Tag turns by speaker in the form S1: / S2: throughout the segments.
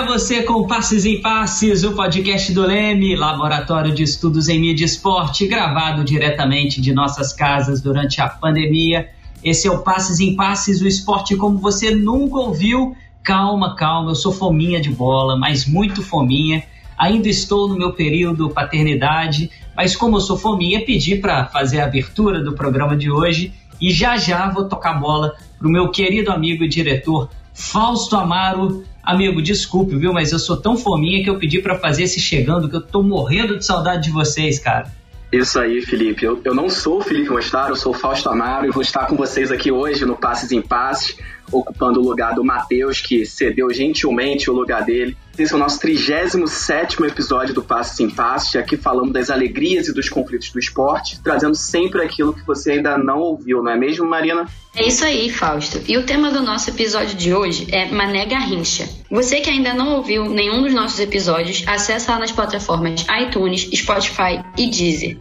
S1: Até você com Passes em Passes, o podcast do Leme, Laboratório de Estudos em Mídia e Esporte, gravado diretamente de nossas casas durante a pandemia. Esse é o Passes em Passes, o esporte como você nunca ouviu. Calma, calma, eu sou fominha de bola, mas muito fominha. Ainda estou no meu período paternidade, mas como eu sou fominha, pedi para fazer a abertura do programa de hoje e já já vou tocar bola para o meu querido amigo e diretor Fausto Amaro. Amigo, desculpe, viu, mas eu sou tão fominha que eu pedi para fazer esse chegando que eu tô morrendo de saudade de vocês, cara.
S2: Isso aí, Felipe. Eu, eu não sou o Felipe Mostaro, eu sou o Fausto Amaro e vou estar com vocês aqui hoje no Passes em Passes, ocupando o lugar do Matheus, que cedeu gentilmente o lugar dele. Esse é o nosso 37 episódio do Passes em Passes, aqui falando das alegrias e dos conflitos do esporte, trazendo sempre aquilo que você ainda não ouviu, não é mesmo, Marina?
S3: É isso aí, Fausto. E o tema do nosso episódio de hoje é Mané Garrincha. Você que ainda não ouviu nenhum dos nossos episódios, acessa lá nas plataformas iTunes, Spotify e Deezer.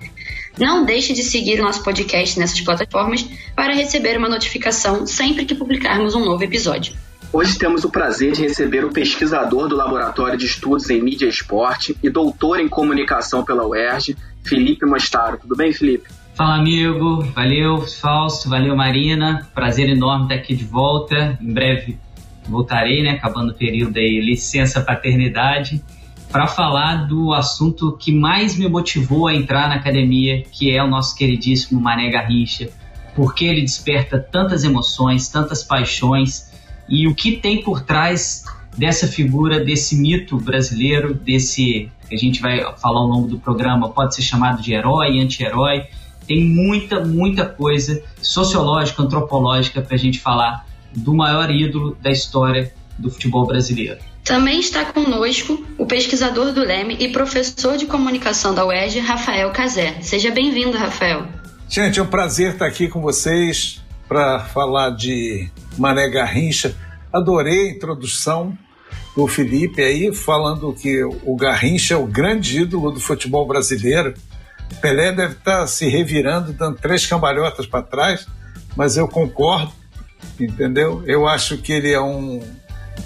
S3: Não deixe de seguir o nosso podcast nessas plataformas para receber uma notificação sempre que publicarmos um novo episódio.
S2: Hoje temos o prazer de receber o pesquisador do Laboratório de Estudos em Mídia e Esporte e doutor em Comunicação pela UERJ, Felipe Mostaro. Tudo bem, Felipe?
S1: Fala, amigo. Valeu, Fausto. Valeu, Marina. Prazer enorme estar aqui de volta. Em breve voltarei, né? Acabando o período aí, licença paternidade, para falar do assunto que mais me motivou a entrar na academia, que é o nosso queridíssimo Mané Garrincha. Porque ele desperta tantas emoções, tantas paixões e o que tem por trás dessa figura, desse mito brasileiro, desse que a gente vai falar ao longo do programa, pode ser chamado de herói, anti-herói. Tem muita, muita coisa sociológica, antropológica para a gente falar do maior ídolo da história do futebol brasileiro.
S3: Também está conosco o pesquisador do Leme e professor de comunicação da UERJ, Rafael Cazé. Seja bem-vindo, Rafael.
S4: Gente, é um prazer estar aqui com vocês para falar de Mané Garrincha. Adorei a introdução do Felipe aí, falando que o Garrincha é o grande ídolo do futebol brasileiro. Pelé deve estar se revirando, dando três cambalhotas para trás, mas eu concordo, entendeu? Eu acho que ele é um,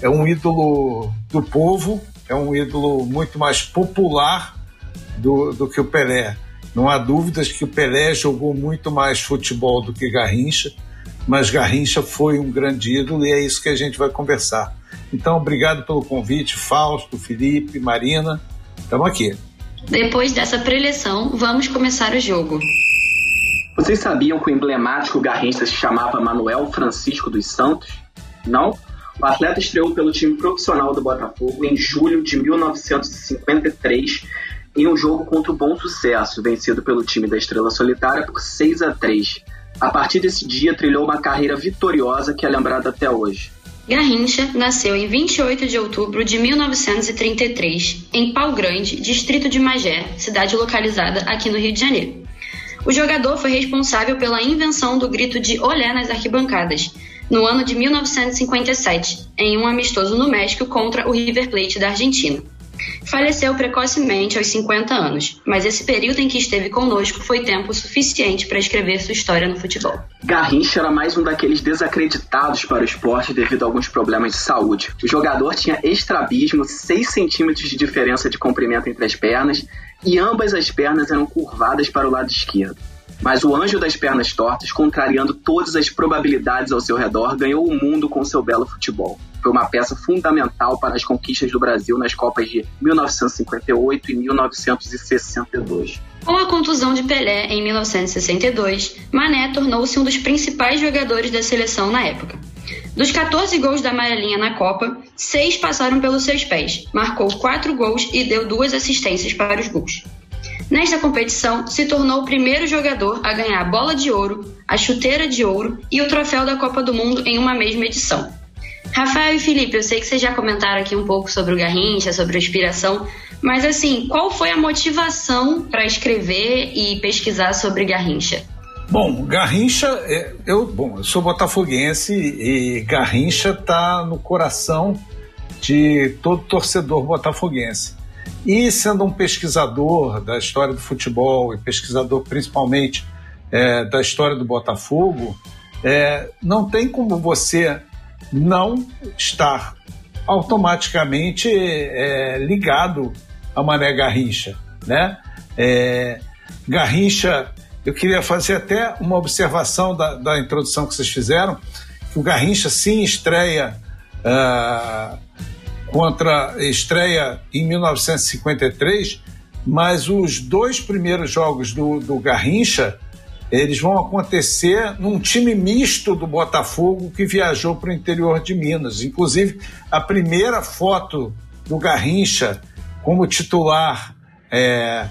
S4: é um ídolo do povo, é um ídolo muito mais popular do, do que o Pelé. Não há dúvidas que o Pelé jogou muito mais futebol do que Garrincha mas Garrincha foi um grande ídolo e é isso que a gente vai conversar. Então, obrigado pelo convite, Fausto, Felipe, Marina. Estamos aqui.
S3: Depois dessa preleção, vamos começar o jogo.
S2: Vocês sabiam que o emblemático Garrincha se chamava Manuel Francisco dos Santos? Não? O atleta estreou pelo time profissional do Botafogo em julho de 1953 em um jogo contra o Bom Sucesso, vencido pelo time da Estrela Solitária por 6 a 3. A partir desse dia, trilhou uma carreira vitoriosa que é lembrada até hoje.
S3: Garrincha nasceu em 28 de outubro de 1933, em Pau Grande, distrito de Magé, cidade localizada aqui no Rio de Janeiro. O jogador foi responsável pela invenção do grito de olé nas arquibancadas, no ano de 1957, em um amistoso no México contra o River Plate da Argentina. Faleceu precocemente aos 50 anos, mas esse período em que esteve conosco foi tempo suficiente para escrever sua história no futebol.
S2: Garrincha era mais um daqueles desacreditados para o esporte devido a alguns problemas de saúde. O jogador tinha estrabismo, 6 centímetros de diferença de comprimento entre as pernas e ambas as pernas eram curvadas para o lado esquerdo. Mas o anjo das pernas tortas, contrariando todas as probabilidades ao seu redor, ganhou o mundo com seu belo futebol foi uma peça fundamental para as conquistas do Brasil nas Copas de 1958 e 1962.
S3: Com a contusão de Pelé em 1962, Mané tornou-se um dos principais jogadores da seleção na época. Dos 14 gols da amarelinha na Copa, seis passaram pelos seus pés, marcou quatro gols e deu duas assistências para os gols. Nesta competição, se tornou o primeiro jogador a ganhar a bola de ouro, a chuteira de ouro e o troféu da Copa do Mundo em uma mesma edição. Rafael e Felipe, eu sei que vocês já comentaram aqui um pouco sobre o Garrincha, sobre a inspiração, mas assim, qual foi a motivação para escrever e pesquisar sobre Garrincha?
S4: Bom, Garrincha, é, eu, bom, eu sou botafoguense e Garrincha está no coração de todo torcedor botafoguense. E sendo um pesquisador da história do futebol e pesquisador principalmente é, da história do Botafogo, é, não tem como você não estar automaticamente é, ligado a Mané Garrincha, né? É, Garrincha, eu queria fazer até uma observação da, da introdução que vocês fizeram, que o Garrincha sim estreia uh, contra estreia em 1953, mas os dois primeiros jogos do, do Garrincha eles vão acontecer num time misto do Botafogo que viajou para o interior de Minas. Inclusive, a primeira foto do Garrincha como titular, é,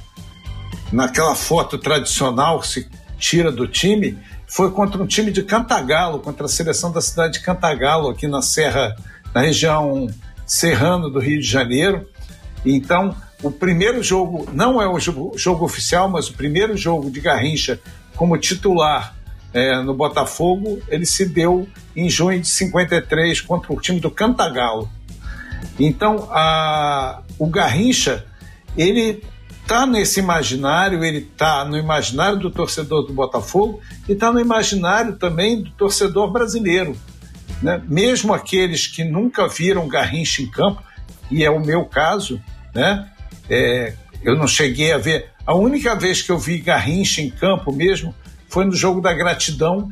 S4: naquela foto tradicional que se tira do time, foi contra um time de Cantagalo, contra a seleção da cidade de Cantagalo, aqui na Serra, na região serrana do Rio de Janeiro. Então, o primeiro jogo, não é o jogo, jogo oficial, mas o primeiro jogo de Garrincha como titular é, no Botafogo, ele se deu em junho de 53 contra o time do Cantagalo. Então, a, o Garrincha, ele está nesse imaginário, ele está no imaginário do torcedor do Botafogo e está no imaginário também do torcedor brasileiro. Né? Mesmo aqueles que nunca viram Garrincha em campo, e é o meu caso, né? É, eu não cheguei a ver. A única vez que eu vi Garrincha em campo mesmo foi no jogo da gratidão,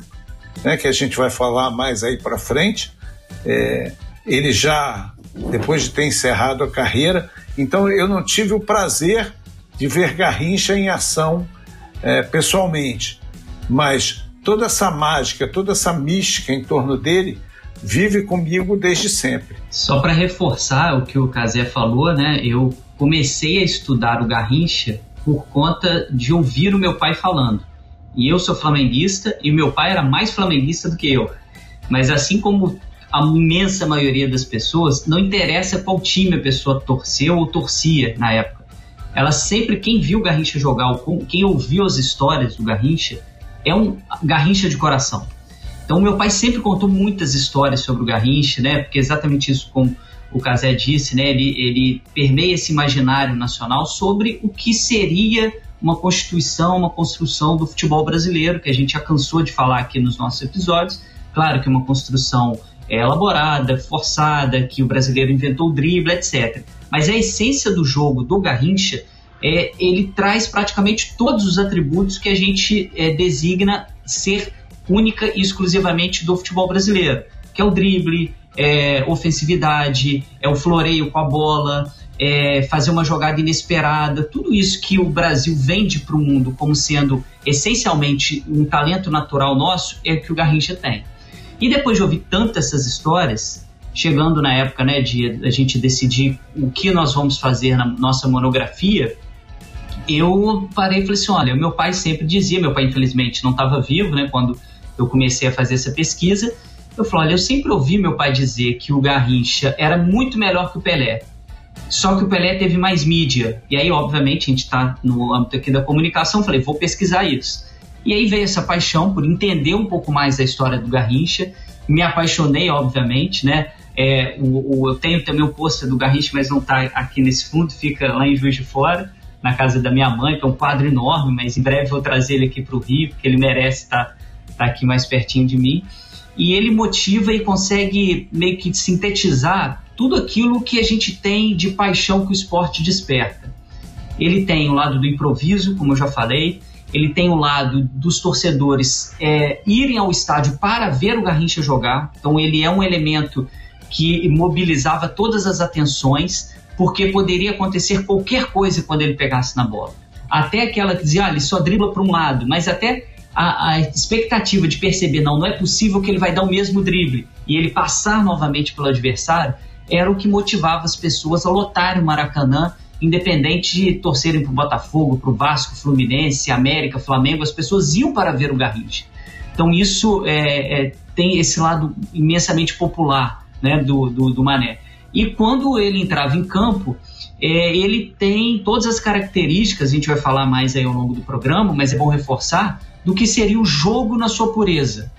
S4: né, que a gente vai falar mais aí para frente. É, ele já, depois de ter encerrado a carreira, então eu não tive o prazer de ver Garrincha em ação é, pessoalmente, mas toda essa mágica, toda essa mística em torno dele vive comigo desde sempre.
S1: Só para reforçar o que o Casé falou, né? Eu comecei a estudar o Garrincha por conta de ouvir o meu pai falando. E eu sou flamenguista e meu pai era mais flamenguista do que eu. Mas assim como a imensa maioria das pessoas, não interessa qual time a pessoa torceu ou torcia na época. Ela sempre, quem viu o Garrincha jogar, quem ouviu as histórias do Garrincha, é um Garrincha de coração. Então, meu pai sempre contou muitas histórias sobre o Garrincha, né? Porque é exatamente isso como o Casé disse, né? Ele, ele permeia esse imaginário nacional sobre o que seria uma constituição, uma construção do futebol brasileiro, que a gente já cansou de falar aqui nos nossos episódios. Claro que é uma construção é, elaborada, forçada, que o brasileiro inventou o drible, etc. Mas a essência do jogo do Garrincha, é, ele traz praticamente todos os atributos que a gente é, designa ser única e exclusivamente do futebol brasileiro, que é o drible, é ofensividade, é o floreio com a bola, é, fazer uma jogada inesperada, tudo isso que o Brasil vende para o mundo como sendo essencialmente um talento natural nosso, é que o Garrincha tem. E depois de ouvir tantas essas histórias, chegando na época né, de a gente decidir o que nós vamos fazer na nossa monografia, eu parei e falei assim: olha, meu pai sempre dizia, meu pai infelizmente não estava vivo né, quando eu comecei a fazer essa pesquisa. Eu falei: olha, eu sempre ouvi meu pai dizer que o Garrincha era muito melhor que o Pelé. Só que o Pelé teve mais mídia. E aí, obviamente, a gente está no âmbito aqui da comunicação, falei, vou pesquisar isso. E aí veio essa paixão por entender um pouco mais da história do Garrincha. Me apaixonei, obviamente, né? É, o, o, eu tenho também o pôster do Garrincha, mas não está aqui nesse fundo, fica lá em Juiz de Fora, na casa da minha mãe, que é um quadro enorme, mas em breve vou trazer ele aqui para o Rio, porque ele merece estar tá, tá aqui mais pertinho de mim. E ele motiva e consegue meio que sintetizar tudo aquilo que a gente tem de paixão que o esporte desperta. Ele tem o lado do improviso, como eu já falei, ele tem o lado dos torcedores é, irem ao estádio para ver o Garrincha jogar, então ele é um elemento que mobilizava todas as atenções, porque poderia acontecer qualquer coisa quando ele pegasse na bola. Até aquela que dizia, ah, ele só dribla para um lado, mas até a, a, expectativa de perceber, não, não é possível que ele vai dar o mesmo drible e ele passar novamente pelo adversário, era o que motivava as pessoas a lotarem o Maracanã, independente de torcerem para o Botafogo, para o Vasco, Fluminense, América, Flamengo, as pessoas iam para ver o Garrincha. Então isso é, é, tem esse lado imensamente popular né, do, do, do, Mané. E quando ele entrava em campo, é, ele tem todas as características, a gente vai falar mais aí ao longo do programa, mas é bom reforçar, do que seria o jogo na sua pureza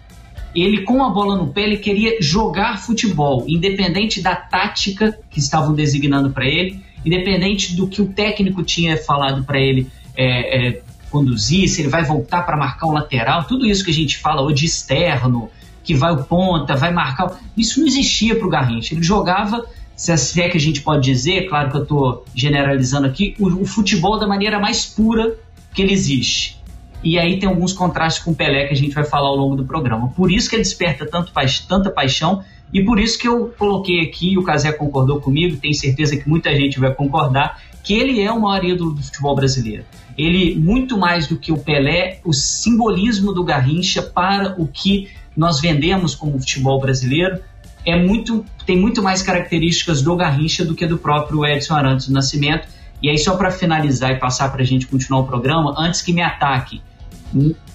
S1: ele com a bola no pé ele queria jogar futebol, independente da tática que estavam designando para ele, independente do que o técnico tinha falado para ele é, é, conduzir, se ele vai voltar para marcar o lateral, tudo isso que a gente fala hoje externo, que vai o ponta, vai marcar, isso não existia para o Garrincha. Ele jogava se é que a gente pode dizer, claro que eu estou generalizando aqui, o, o, futebol da maneira mais pura que ele existe. E aí tem alguns contrastes com o Pelé que a gente vai falar ao longo do programa. Por isso que ele desperta tanto, tanta paixão e por isso que eu coloquei aqui, o Casé concordou comigo, tenho certeza que muita gente vai concordar, que ele é o maior ídolo do futebol brasileiro. Ele, muito mais do que o Pelé, o simbolismo do Garrincha para o que nós vendemos como futebol brasileiro é muito, tem muito mais características do Garrincha do que do próprio Edson Arantes do Nascimento. E aí, só para finalizar e passar para a gente continuar o programa, antes que me ataque,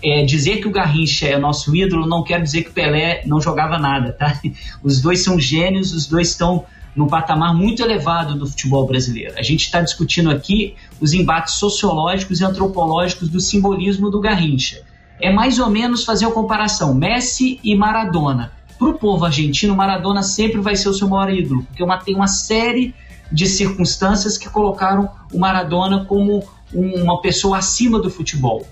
S1: é, dizer que o Garrincha é nosso ídolo não quer dizer que o Pelé não jogava nada, tá? Os dois são gênios, os dois estão num patamar muito elevado do futebol brasileiro. A gente está discutindo aqui os embates sociológicos e antropológicos do simbolismo do Garrincha. É mais ou menos fazer a comparação Messi e Maradona. Para o povo argentino, Maradona sempre vai ser o seu maior ídolo, porque uma, tem uma série de circunstâncias que colocaram o Maradona como um, uma pessoa acima do futebol.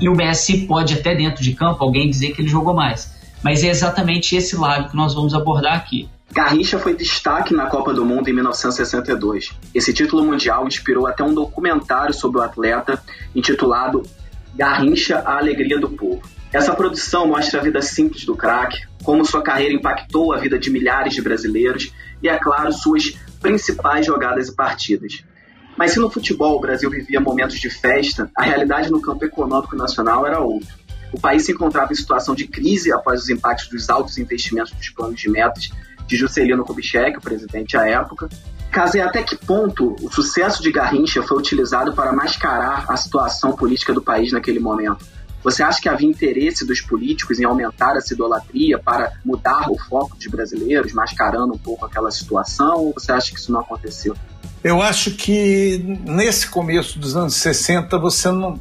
S1: E o Messi pode até dentro de campo alguém dizer que ele jogou mais. Mas é exatamente esse lado que nós vamos abordar aqui.
S2: Garrincha foi destaque na Copa do Mundo em 1962. Esse título mundial inspirou até um documentário sobre o atleta intitulado Garrincha, a Alegria do Povo. Essa produção mostra a vida simples do craque, como sua carreira impactou a vida de milhares de brasileiros e, é claro, suas principais jogadas e partidas. Mas se no futebol o Brasil vivia momentos de festa, a realidade no campo econômico nacional era outra. O país se encontrava em situação de crise após os impactos dos altos investimentos dos planos de metas de Juscelino Kubitschek, o presidente à época. Casei até que ponto o sucesso de Garrincha foi utilizado para mascarar a situação política do país naquele momento. Você acha que havia interesse dos políticos em aumentar essa idolatria para mudar o foco dos brasileiros, mascarando um pouco aquela situação, ou você acha que isso não aconteceu?
S4: Eu acho que nesse começo dos anos 60 você não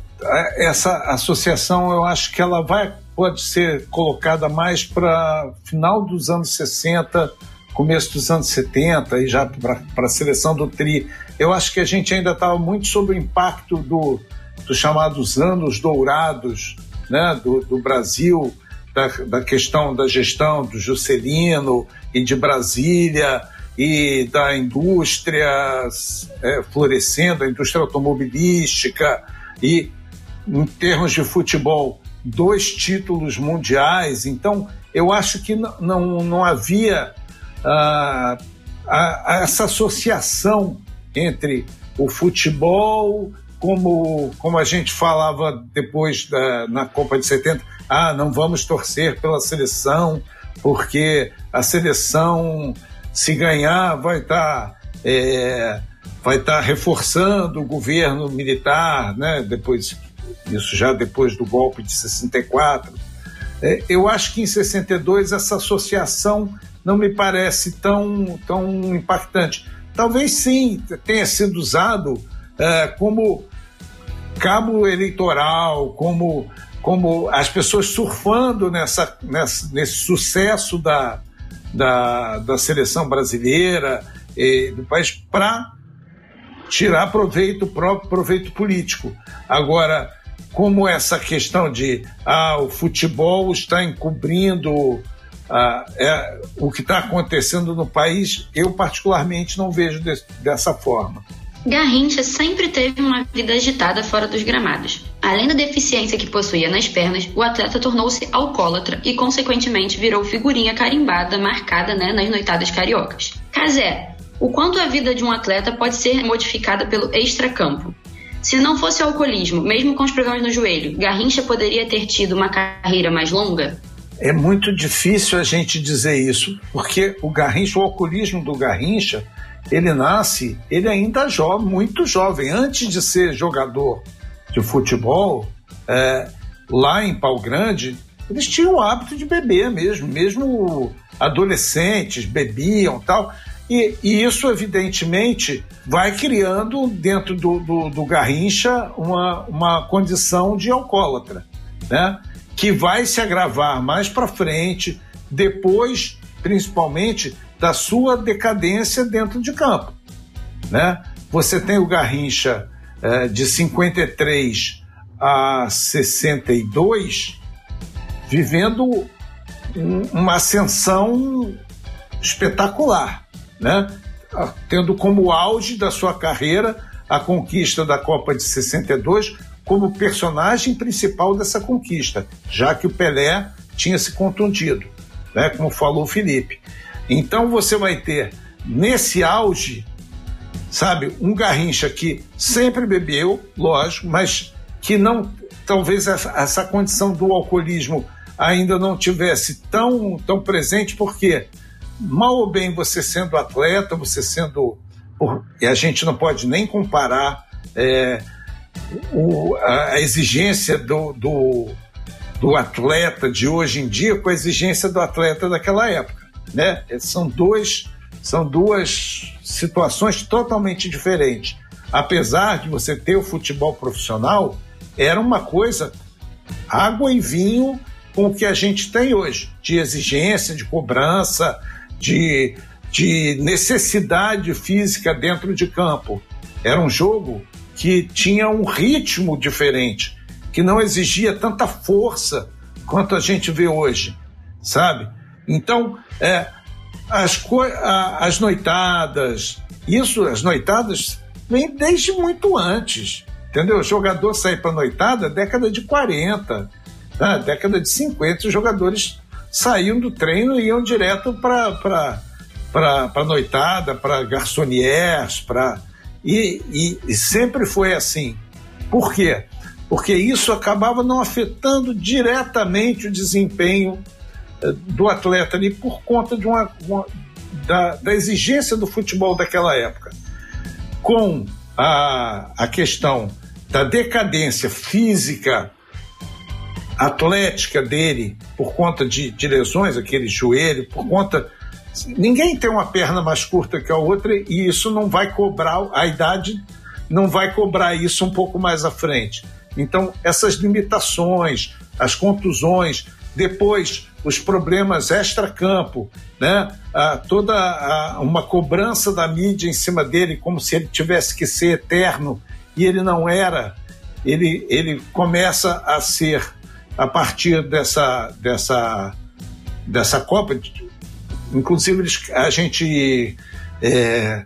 S4: essa associação eu acho que ela vai pode ser colocada mais para final dos anos 60, começo dos anos 70 e já para a seleção do tri. Eu acho que a gente ainda estava muito sob o impacto do, dos chamados anos dourados né, do, do Brasil, da, da questão da gestão do Juscelino e de Brasília e da indústria é, florescendo, a indústria automobilística e, em termos de futebol, dois títulos mundiais. Então, eu acho que não, não, não havia ah, a, essa associação entre o futebol, como, como a gente falava depois da, na Copa de 70, ah, não vamos torcer pela seleção, porque a seleção se ganhar, vai estar tá, é, vai estar tá reforçando o governo militar, né? Depois isso já depois do golpe de 64. É, eu acho que em 62 essa associação não me parece tão tão impactante. Talvez sim tenha sido usado é, como cabo eleitoral, como como as pessoas surfando nessa, nessa nesse sucesso da, da, da seleção brasileira e do país para tirar proveito próprio proveito político. Agora, como essa questão de ah, o futebol está encobrindo ah, é, o que está acontecendo no país, eu particularmente não vejo de, dessa forma.
S3: Garrincha sempre teve uma vida agitada fora dos gramados. Além da deficiência que possuía nas pernas, o atleta tornou-se alcoólatra e, consequentemente, virou figurinha carimbada, marcada né, nas noitadas cariocas. Casé, o quanto a vida de um atleta pode ser modificada pelo extracampo? Se não fosse o alcoolismo, mesmo com os problemas no joelho, Garrincha poderia ter tido uma carreira mais longa?
S4: É muito difícil a gente dizer isso, porque o Garrincha, o alcoolismo do Garrincha, ele nasce, ele ainda jovem, muito jovem, antes de ser jogador de futebol, é, lá em Pau Grande, eles tinham o hábito de beber mesmo, mesmo adolescentes bebiam tal. E, e isso, evidentemente, vai criando dentro do, do, do Garrincha uma, uma condição de alcoólatra, né? que vai se agravar mais para frente, depois, principalmente, da sua decadência dentro de campo. Né? Você tem o Garrincha é, de 53 a 62 vivendo um, uma ascensão espetacular. né? tendo como auge da sua carreira a conquista da Copa de 62 como personagem principal dessa conquista, já que o Pelé tinha se contundido, né? como falou o Felipe. Então você vai ter nesse auge, sabe, um Garrincha que sempre bebeu, lógico, mas que não, talvez essa, condição do alcoolismo ainda não tivesse tão, tão presente, porque mal ou bem você sendo atleta, você sendo. E a gente não pode nem comparar é, o, a exigência do, do, do, atleta de hoje em dia com a exigência do atleta daquela época. Né? São, dois, são duas situações totalmente diferentes. Apesar de você ter o futebol profissional, era uma coisa água e vinho com o que a gente tem hoje, de exigência, de cobrança, de, de necessidade física dentro de campo. Era um jogo que tinha um ritmo diferente, que não exigia tanta força quanto a gente vê hoje, sabe? Então, é, as, a, as noitadas, isso, as noitadas, vem desde muito antes, entendeu? O jogador sair para noitada década de 40, tá? década de 50, os jogadores saíam do treino e iam direto para para noitada, para garçoniers, para e, e, e, sempre foi assim. Por quê? Porque isso acabava não afetando diretamente o desempenho do atleta ali por conta de uma, uma da, da, exigência do futebol daquela época. Com a, a questão da decadência física atlética dele, por conta de, de lesões, aquele joelho, por conta. Ninguém tem uma perna mais curta que a outra e isso não vai cobrar, a idade não vai cobrar isso um pouco mais à frente. Então, essas limitações, as contusões, depois os problemas extra-campo, né? Ah, toda ah, uma cobrança da mídia em cima dele, como se ele tivesse que ser eterno, e ele não era. Ele, ele começa a ser a partir dessa, dessa, dessa Copa. Inclusive, a gente, é,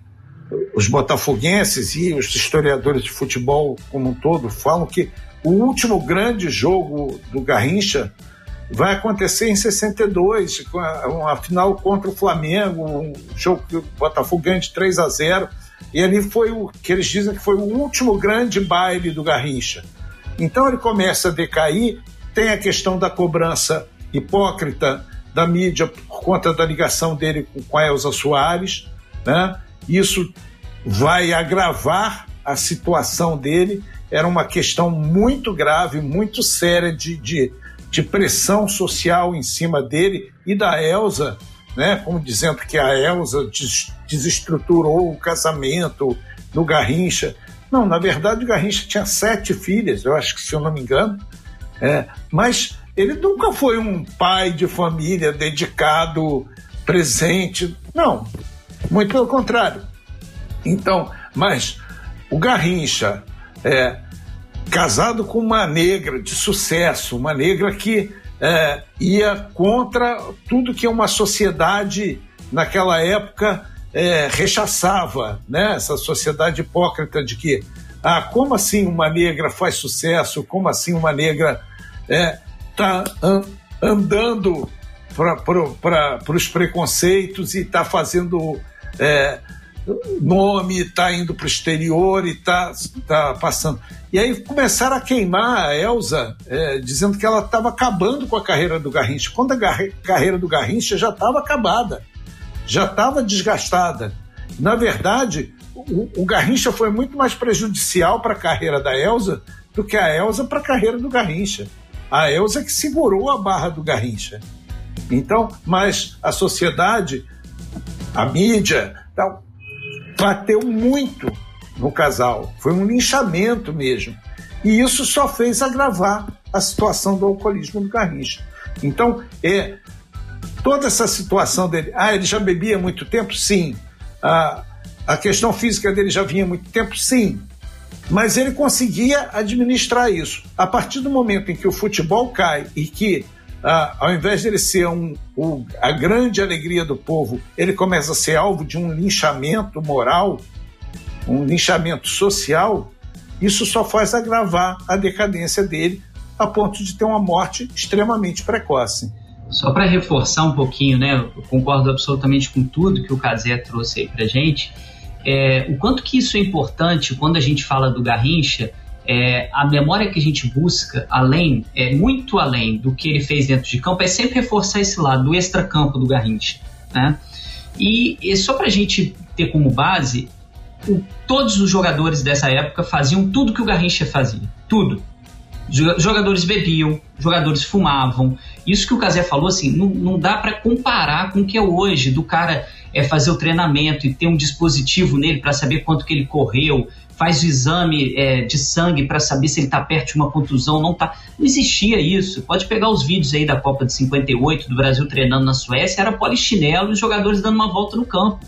S4: os botafoguenses e os historiadores de futebol como um todo falam que o último grande jogo do Garrincha vai acontecer em 62, com uma final contra o Flamengo, um jogo que o Botafogo ganha de 3 a 0. E ali foi o que eles dizem que foi o último grande baile do Garrincha. Então ele começa a decair tem a questão da cobrança hipócrita da mídia por conta da ligação dele com a Elza Soares. Né? Isso vai agravar a situação dele. Era uma questão muito grave, muito séria de, de, de pressão social em cima dele e da Elza, né? como dizendo que a Elza des, desestruturou o casamento do Garrincha. Não, na verdade o Garrincha tinha sete filhas, eu acho que se eu não me engano, é, mas ele nunca foi um pai de família dedicado, presente. Não, muito pelo contrário. Então, mas o Garrincha, é, casado com uma negra de sucesso, uma negra que é, ia contra tudo que uma sociedade naquela época é, rechaçava, né? essa sociedade hipócrita de que ah, como assim uma negra faz sucesso? Como assim uma negra está é, tá an andando para os preconceitos e está fazendo é, nome, está indo para o exterior e está tá passando. E aí começaram a queimar a Elsa, é, dizendo que ela estava acabando com a carreira do Garrincha, quando a carreira do Garrincha já estava acabada, já estava desgastada. Na verdade, o, o Garrincha foi muito mais prejudicial para a carreira da Elsa do que a Elsa para a carreira do Garrincha. A Elsa que segurou a barra do Garrincha. Então, mas a sociedade, a mídia, tal, bateu muito no casal. Foi um linchamento mesmo. E isso só fez agravar a situação do alcoolismo do Garrincha. Então, é toda essa situação dele. Ah, ele já bebia muito tempo? Sim. Ah, a questão física dele já vinha muito tempo? Sim. Mas ele conseguia administrar isso. A partir do momento em que o futebol cai e que ah, ao invés de ele ser um, a grande alegria do povo, ele começa a ser alvo de um linchamento moral, um linchamento social, isso só faz agravar a decadência dele a ponto de ter uma morte extremamente precoce.
S1: Só para reforçar um pouquinho, né, eu concordo absolutamente com tudo que o Casé trouxe aí para gente. É, o quanto que isso é importante quando a gente fala do Garrincha, é, a memória que a gente busca, além, é muito além do que ele fez dentro de campo, é sempre reforçar esse lado do extracampo do Garrincha, né? E, e só para a gente ter como base, o, todos os jogadores dessa época faziam tudo que o Garrincha fazia, tudo. Jogadores bebiam, jogadores fumavam. Isso que o Casé falou, assim, não, não dá para comparar com o que é hoje, do cara é, fazer o treinamento e ter um dispositivo nele para saber quanto que ele correu, faz o exame é, de sangue para saber se ele está perto de uma contusão, não tá. Não existia isso. Pode pegar os vídeos aí da Copa de 58 do Brasil treinando na Suécia, era polichinelo e os jogadores dando uma volta no campo.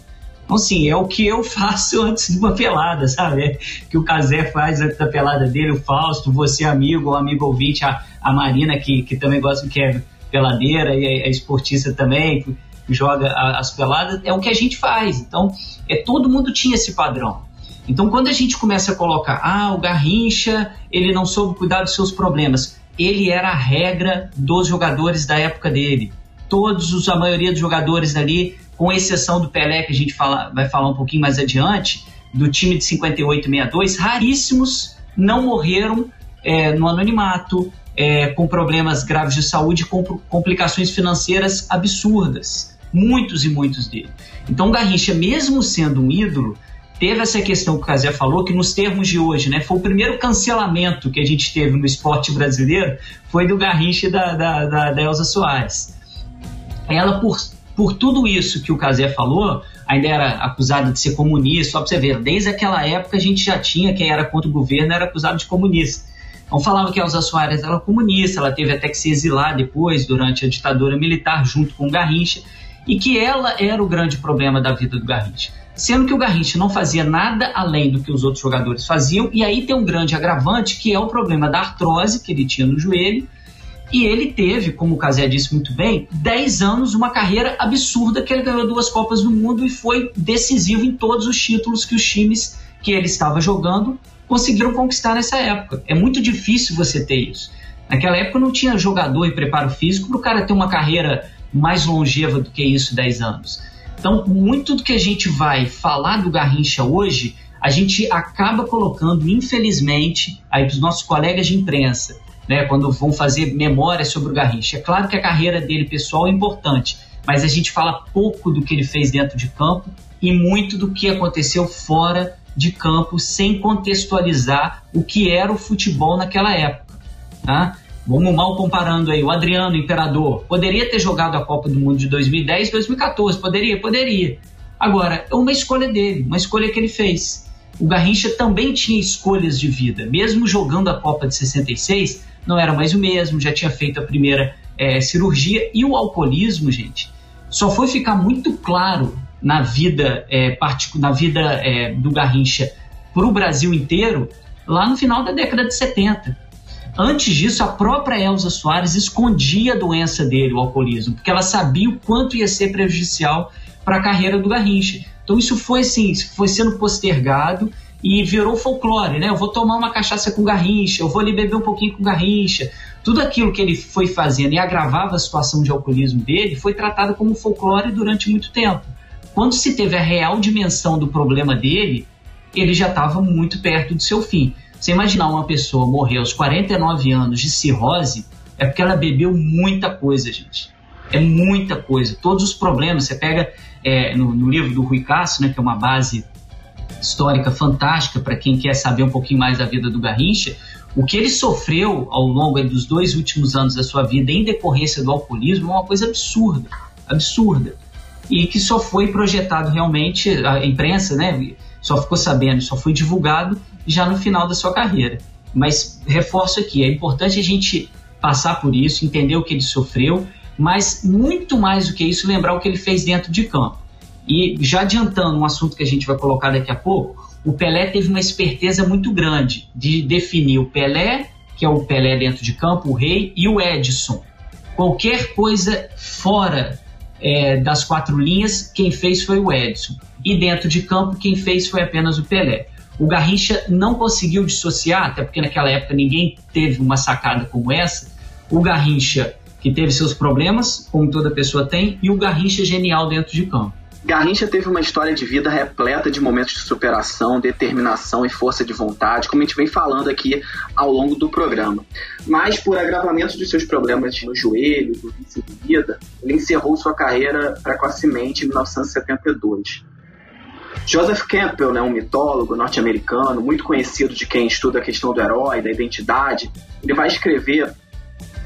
S1: Então, assim, é o que eu faço antes de uma pelada, sabe? É que o Casé faz antes da pelada dele, o Fausto, você amigo, o amigo ouvinte, a, a Marina, que, que também gosta, que é peladeira, e é, é esportista também, que joga as peladas, é o que a gente faz. Então, é todo mundo tinha esse padrão. Então, quando a gente começa a colocar, ah, o Garrincha, ele não soube cuidar dos seus problemas, ele era a regra dos jogadores da época dele. Todos, os, a maioria dos jogadores ali com exceção do Pelé, que a gente fala, vai falar um pouquinho mais adiante, do time de 58 62, raríssimos não morreram é, no anonimato, é, com problemas graves de saúde, com complicações financeiras absurdas. Muitos e muitos dele. Então, Garrincha, mesmo sendo um ídolo, teve essa questão que o Casé falou, que nos termos de hoje, né, foi o primeiro cancelamento que a gente teve no esporte brasileiro, foi do Garrincha e da, da, da, da Elza Soares. Ela, por por tudo isso que o Casé falou, ainda era acusado de ser comunista, só para você ver, desde aquela época a gente já tinha quem era contra o governo era acusado de comunista. Então falava que a Elza Soares era comunista, ela teve até que se exilar depois, durante a ditadura militar, junto com o Garrincha, e que ela era o grande problema da vida do Garrincha. Sendo que o Garrincha não fazia nada além do que os outros jogadores faziam, e aí tem um grande agravante, que é o problema da artrose que ele tinha no joelho, e ele teve, como o Casé disse muito bem, 10 anos, uma carreira absurda que ele ganhou duas Copas do Mundo e foi decisivo em todos os títulos que os times que ele estava jogando conseguiram conquistar nessa época. É muito difícil você ter isso. Naquela época não tinha jogador e preparo físico para o cara ter uma carreira mais longeva do que isso, 10 anos. Então, muito do que a gente vai falar do Garrincha hoje, a gente acaba colocando, infelizmente, aí dos nossos colegas de imprensa, né, quando vão fazer memória sobre o Garrincha. É claro que a carreira dele pessoal é importante, mas a gente fala pouco do que ele fez dentro de campo e muito do que aconteceu fora de campo, sem contextualizar o que era o futebol naquela época. Tá? Vamos mal comparando aí, o Adriano Imperador poderia ter jogado a Copa do Mundo de 2010 2014, poderia, poderia. Agora, é uma escolha dele, uma escolha que ele fez. O Garrincha também tinha escolhas de vida, mesmo jogando a Copa de 66, não era mais o mesmo, já tinha feito a primeira é, cirurgia. E o alcoolismo, gente, só foi ficar muito claro na vida, é, na vida é, do Garrincha para o Brasil inteiro lá no final da década de 70. Antes disso, a própria Elza Soares escondia a doença dele, o alcoolismo, porque ela sabia o quanto ia ser prejudicial para a carreira do Garrincha. Então isso foi assim, foi sendo postergado e virou folclore, né? Eu vou tomar uma cachaça com garrincha, eu vou ali beber um pouquinho com garrincha. Tudo aquilo que ele foi fazendo e agravava a situação de alcoolismo dele foi tratado como folclore durante muito tempo. Quando se teve a real dimensão do problema dele, ele já estava muito perto do seu fim. Você imaginar uma pessoa morrer aos 49 anos de cirrose, é porque ela bebeu muita coisa, gente. É muita coisa. Todos os problemas, você pega é, no, no, livro do Rui Cássio, né, que é uma base histórica fantástica para quem quer saber um pouquinho mais da vida do Garrincha, o que ele sofreu ao longo dos dois últimos anos da sua vida em decorrência do alcoolismo é uma coisa absurda, absurda. E que só foi projetado realmente, a imprensa né, só ficou sabendo, só foi divulgado já no final da sua carreira. Mas reforço aqui, é importante a gente passar por isso, entender o que ele sofreu, mas muito mais do que isso, lembrar o que ele fez dentro de campo. E já adiantando um assunto que a gente vai colocar daqui a pouco, o Pelé teve uma esperteza muito grande de definir o Pelé, que é o Pelé dentro de campo, o rei, e o Edson. Qualquer coisa fora é, das quatro linhas, quem fez foi o Edson. E dentro de campo, quem fez foi apenas o Pelé. O Garrincha não conseguiu dissociar, até porque naquela época ninguém teve uma sacada como essa. O Garrincha, que teve seus problemas, como toda pessoa tem, e o Garrincha genial dentro de campo.
S2: Garrincha teve uma história de vida repleta de momentos de superação, determinação e força de vontade, como a gente vem falando aqui ao longo do programa. Mas, por agravamento dos seus problemas no joelho, do vício de vida, ele encerrou sua carreira precocemente em 1972. Joseph Campbell, né, um mitólogo norte-americano, muito conhecido de quem estuda a questão do herói, da identidade, ele vai escrever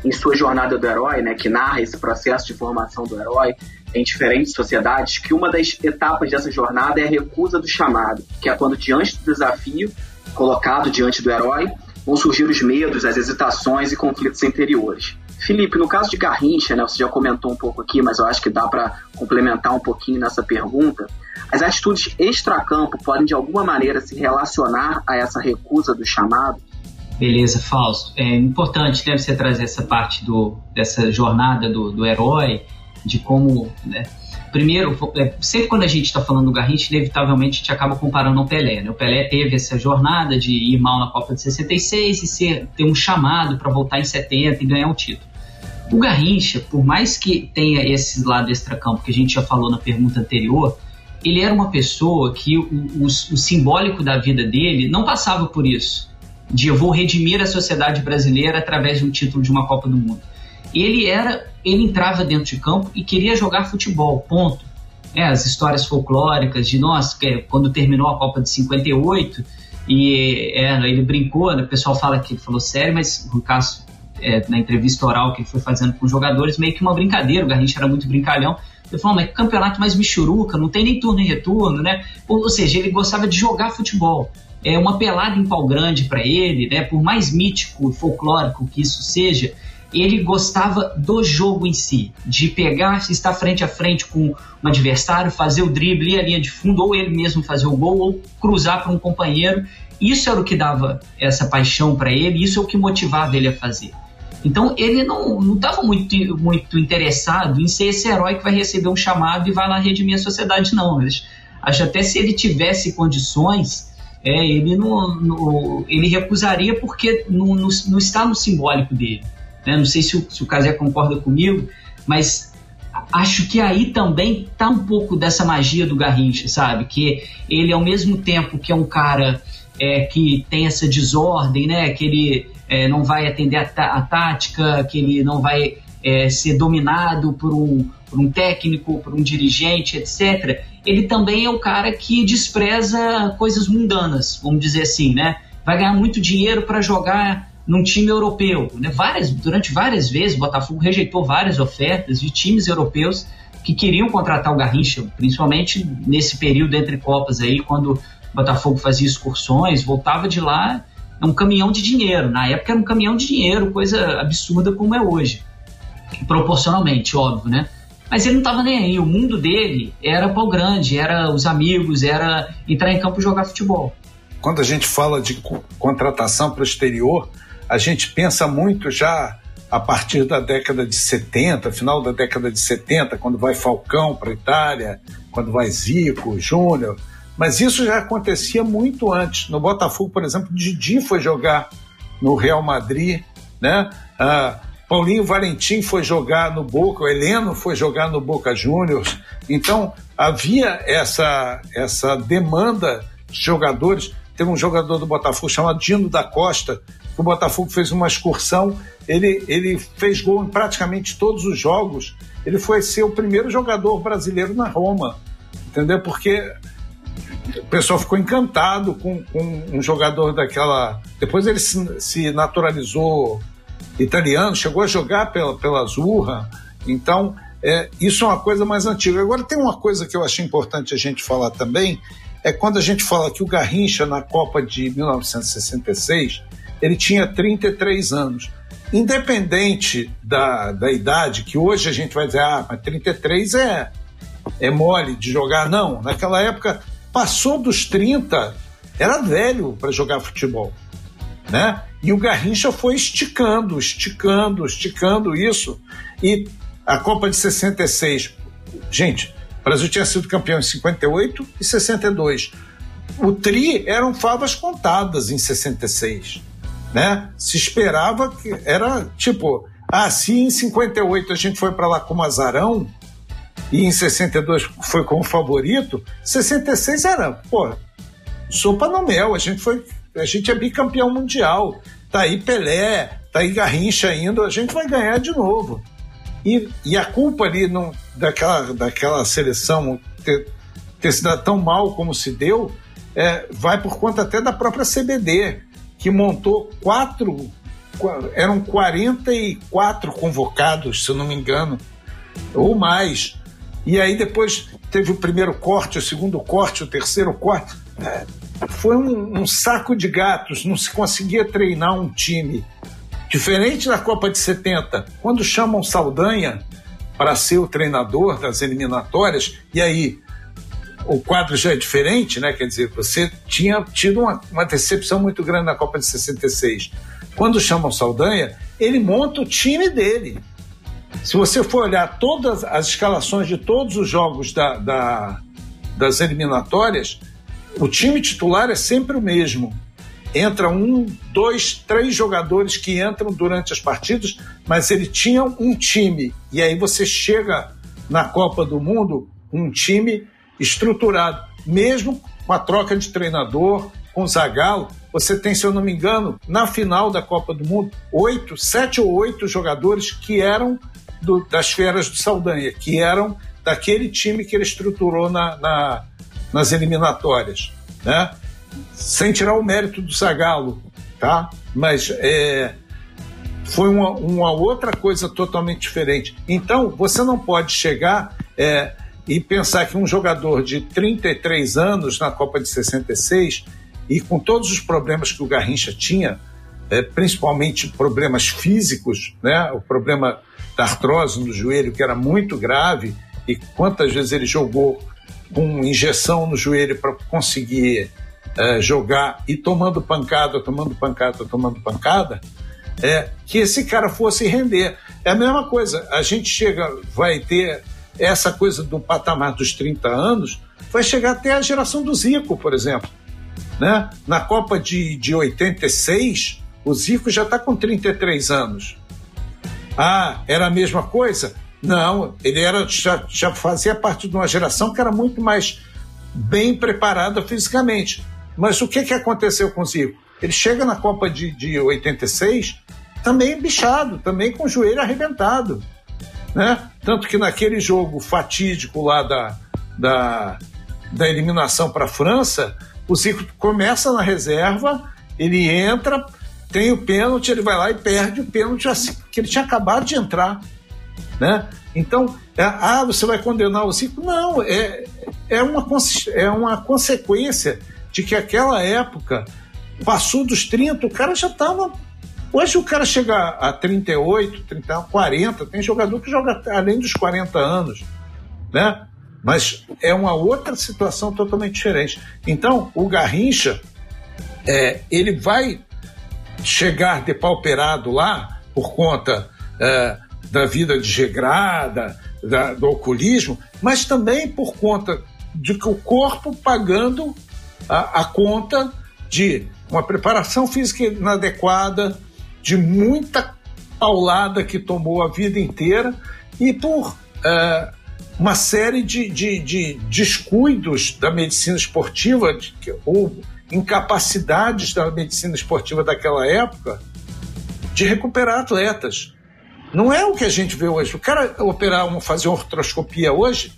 S2: em sua jornada do herói, né, que narra esse processo de formação do herói, em diferentes sociedades que uma das etapas dessa jornada é a recusa do chamado, que é quando, diante do desafio colocado diante do herói, vão surgir os medos, as hesitações e conflitos interiores. Felipe, no caso de Garrincha, né, você já comentou um pouco aqui, mas eu acho que dá para complementar um pouquinho nessa pergunta. As atitudes extracampo podem de alguma maneira se relacionar a essa recusa do chamado?
S1: Beleza, Fausto. É importante né, você trazer essa parte do, dessa jornada do, do herói de como. Né? Primeiro, é, sempre quando a gente está falando do Garrincha, inevitavelmente a gente acaba comparando ao Pelé. Né? O Pelé teve essa jornada de ir mal na Copa de 66 e ser, ter um chamado para voltar em 70 e ganhar o título. O Garrincha, por mais que tenha esse lado extracampo que a gente já falou na pergunta anterior, ele era uma pessoa que o, o, o simbólico da vida dele não passava por isso, de eu vou redimir a sociedade brasileira através de um título de uma Copa do Mundo ele era, ele entrava dentro de campo e queria jogar futebol, ponto. É, as histórias folclóricas de nós, que é quando terminou a Copa de 58 e é, ele brincou, né, o pessoal fala que ele falou sério, mas o caso é, na entrevista oral que ele foi fazendo com os jogadores, meio que uma brincadeira, o Garrincha era muito brincalhão. Ele falou, mas que campeonato mais michuruca, não tem nem turno e retorno, né? Ou, ou seja, ele gostava de jogar futebol. É uma pelada em pau grande para ele, né? Por mais mítico e folclórico que isso seja, ele gostava do jogo em si, de pegar, estar frente a frente com um adversário, fazer o drible, ir a linha de fundo, ou ele mesmo fazer o gol, ou cruzar para um companheiro. Isso era o que dava essa paixão para ele, isso é o que motivava ele a fazer. Então ele não estava muito, muito interessado em ser esse herói que vai receber um chamado e vai lá redimir a sociedade, não. Acho até se ele tivesse condições, é, ele, não, não, ele recusaria porque não, não, não está no simbólico dele. Né? Não sei se o, se o Casé concorda comigo, mas acho que aí também tá um pouco dessa magia do Garrincha, sabe? Que ele, ao mesmo tempo que é um cara é, que tem essa desordem, né? Que ele é, não vai atender a, a, tática, que ele não vai é, ser dominado por um, por um técnico, por um dirigente, etc. Ele também é o cara que despreza coisas mundanas, vamos dizer assim, né? Vai ganhar muito dinheiro para jogar num time europeu. Né? Várias, durante várias vezes, o Botafogo rejeitou várias ofertas de times europeus que queriam contratar o Garrincha, principalmente nesse período entre Copas aí, quando Botafogo fazia excursões, voltava de lá, é um caminhão de dinheiro. Na época era um caminhão de dinheiro, coisa absurda como é hoje. Proporcionalmente, óbvio, né? Mas ele não estava nem aí. O mundo dele era pau grande, era os amigos, era entrar em campo e jogar futebol.
S4: Quando a gente fala de contratação para o exterior, a gente pensa muito já a partir da década de 70, final da década de 70, quando vai Falcão para a Itália, quando vai Zico, Júnior. Mas isso já acontecia muito antes. No Botafogo, por exemplo, Didi foi jogar no Real Madrid, né? Ah, Paulinho Valentim foi jogar no Boca, o Heleno foi jogar no Boca Juniors. Então havia essa essa demanda de jogadores. Teve um jogador do Botafogo chamado Dino da Costa, o Botafogo fez uma excursão, ele, ele fez gol em praticamente todos os jogos. Ele foi ser o primeiro jogador brasileiro na Roma, entendeu? Porque o pessoal ficou encantado com, com um jogador daquela. Depois ele se, se, naturalizou italiano, chegou a jogar pela, pela Azurra. Então, é, isso é uma coisa mais antiga. Agora, tem uma coisa que eu achei importante a gente falar também: é quando a gente fala que o Garrincha, na Copa de 1966, ele tinha 33 anos. Independente da, da idade, que hoje a gente vai dizer, ah, mas 33 é, é mole de jogar. Não, naquela época, passou dos 30, era velho para jogar futebol. né? E o Garrincha foi esticando, esticando, esticando isso. E a Copa de 66, gente, o Brasil tinha sido campeão em 58 e 62. O tri eram favas contadas em 66, né? Se esperava que era tipo, ah, se em 58 a gente foi para lá como azarão e em 62 foi como favorito, 66 era, pô, sopa no mel, a gente foi a gente é bicampeão mundial. Tá aí Pelé, tá aí Garrincha indo, a gente vai ganhar de novo. E, e a culpa ali não, daquela, daquela seleção ter, ter se dado tão mal como se deu é, vai por conta até da própria CBD, que montou quatro. Eram 44 convocados, se eu não me engano, ou mais. E aí depois teve o primeiro corte, o segundo corte, o terceiro corte. É, foi um, um saco de gatos, não se conseguia treinar um time. Diferente da Copa de 70, quando chamam Saldanha para ser o treinador das eliminatórias, e aí o quadro já é diferente, né? Quer dizer, você tinha tido uma, uma decepção muito grande na Copa de 66. Quando chamam Saldanha, ele monta o time dele. Se você for olhar todas as escalações de todos os jogos da, da, das eliminatórias, o time titular é sempre o mesmo. Entra um, dois, três jogadores que entram durante as partidas, mas ele tinha um time. E aí você chega na Copa do Mundo, um time estruturado. Mesmo com a troca de treinador, com o Zagallo, você tem, se eu não me engano, na final da Copa do Mundo, oito, sete ou oito jogadores que eram do, das feras do Saldanha, que eram daquele time que ele estruturou na, na, nas eliminatórias, né? Sem tirar o mérito do Zagallo, tá? Mas é, foi uma, uma, outra coisa totalmente diferente. Então, você não pode chegar é, e pensar que um jogador de 33 anos na Copa de 66 e com todos os problemas que o Garrincha tinha, é, principalmente problemas físicos, né? o problema da artrose no joelho, que era muito grave, e quantas vezes ele jogou com injeção no joelho para conseguir é, jogar e tomando pancada, tomando pancada, tomando pancada, é, que esse cara fosse render. É a mesma coisa, a gente chega, vai ter essa coisa do patamar dos 30 anos, vai chegar até a geração do Zico, por exemplo. Né? Na Copa de, de 86, o Zico já está com 33 anos. Ah, era a mesma coisa? Não, ele era, já, já fazia parte de uma geração que era muito mais bem preparada fisicamente. Mas o que, que aconteceu com o Zico? Ele chega na Copa de, de 86 também bichado, também com o joelho arrebentado. Né? Tanto que naquele jogo fatídico lá da, da, da eliminação para a França, o Zico começa na reserva, ele entra, tem o pênalti, ele vai lá e perde o pênalti assim, que ele tinha acabado de entrar. Né? Então, é, ah, você vai condenar o Zico? Não, é, é, uma, é uma consequência de que aquela época passou dos 30, o cara já estava. Hoje o cara chega a 38, 30, 40, tem jogador que joga além dos 40 anos, né? Mas é uma outra situação totalmente diferente. Então, o Garrincha, é, ele vai chegar depauperado lá por conta é, da vida desregrada, da, do alcoolismo, mas também por conta de que o corpo pagando a, a conta de uma preparação física inadequada, de muita paulada que tomou a vida inteira e por é, uma série de, de, de, descuidos da medicina esportiva de, ou incapacidades da medicina esportiva daquela época de recuperar atletas. Não é o que a gente vê hoje. O cara operar, uma, fazer uma artroscopia hoje,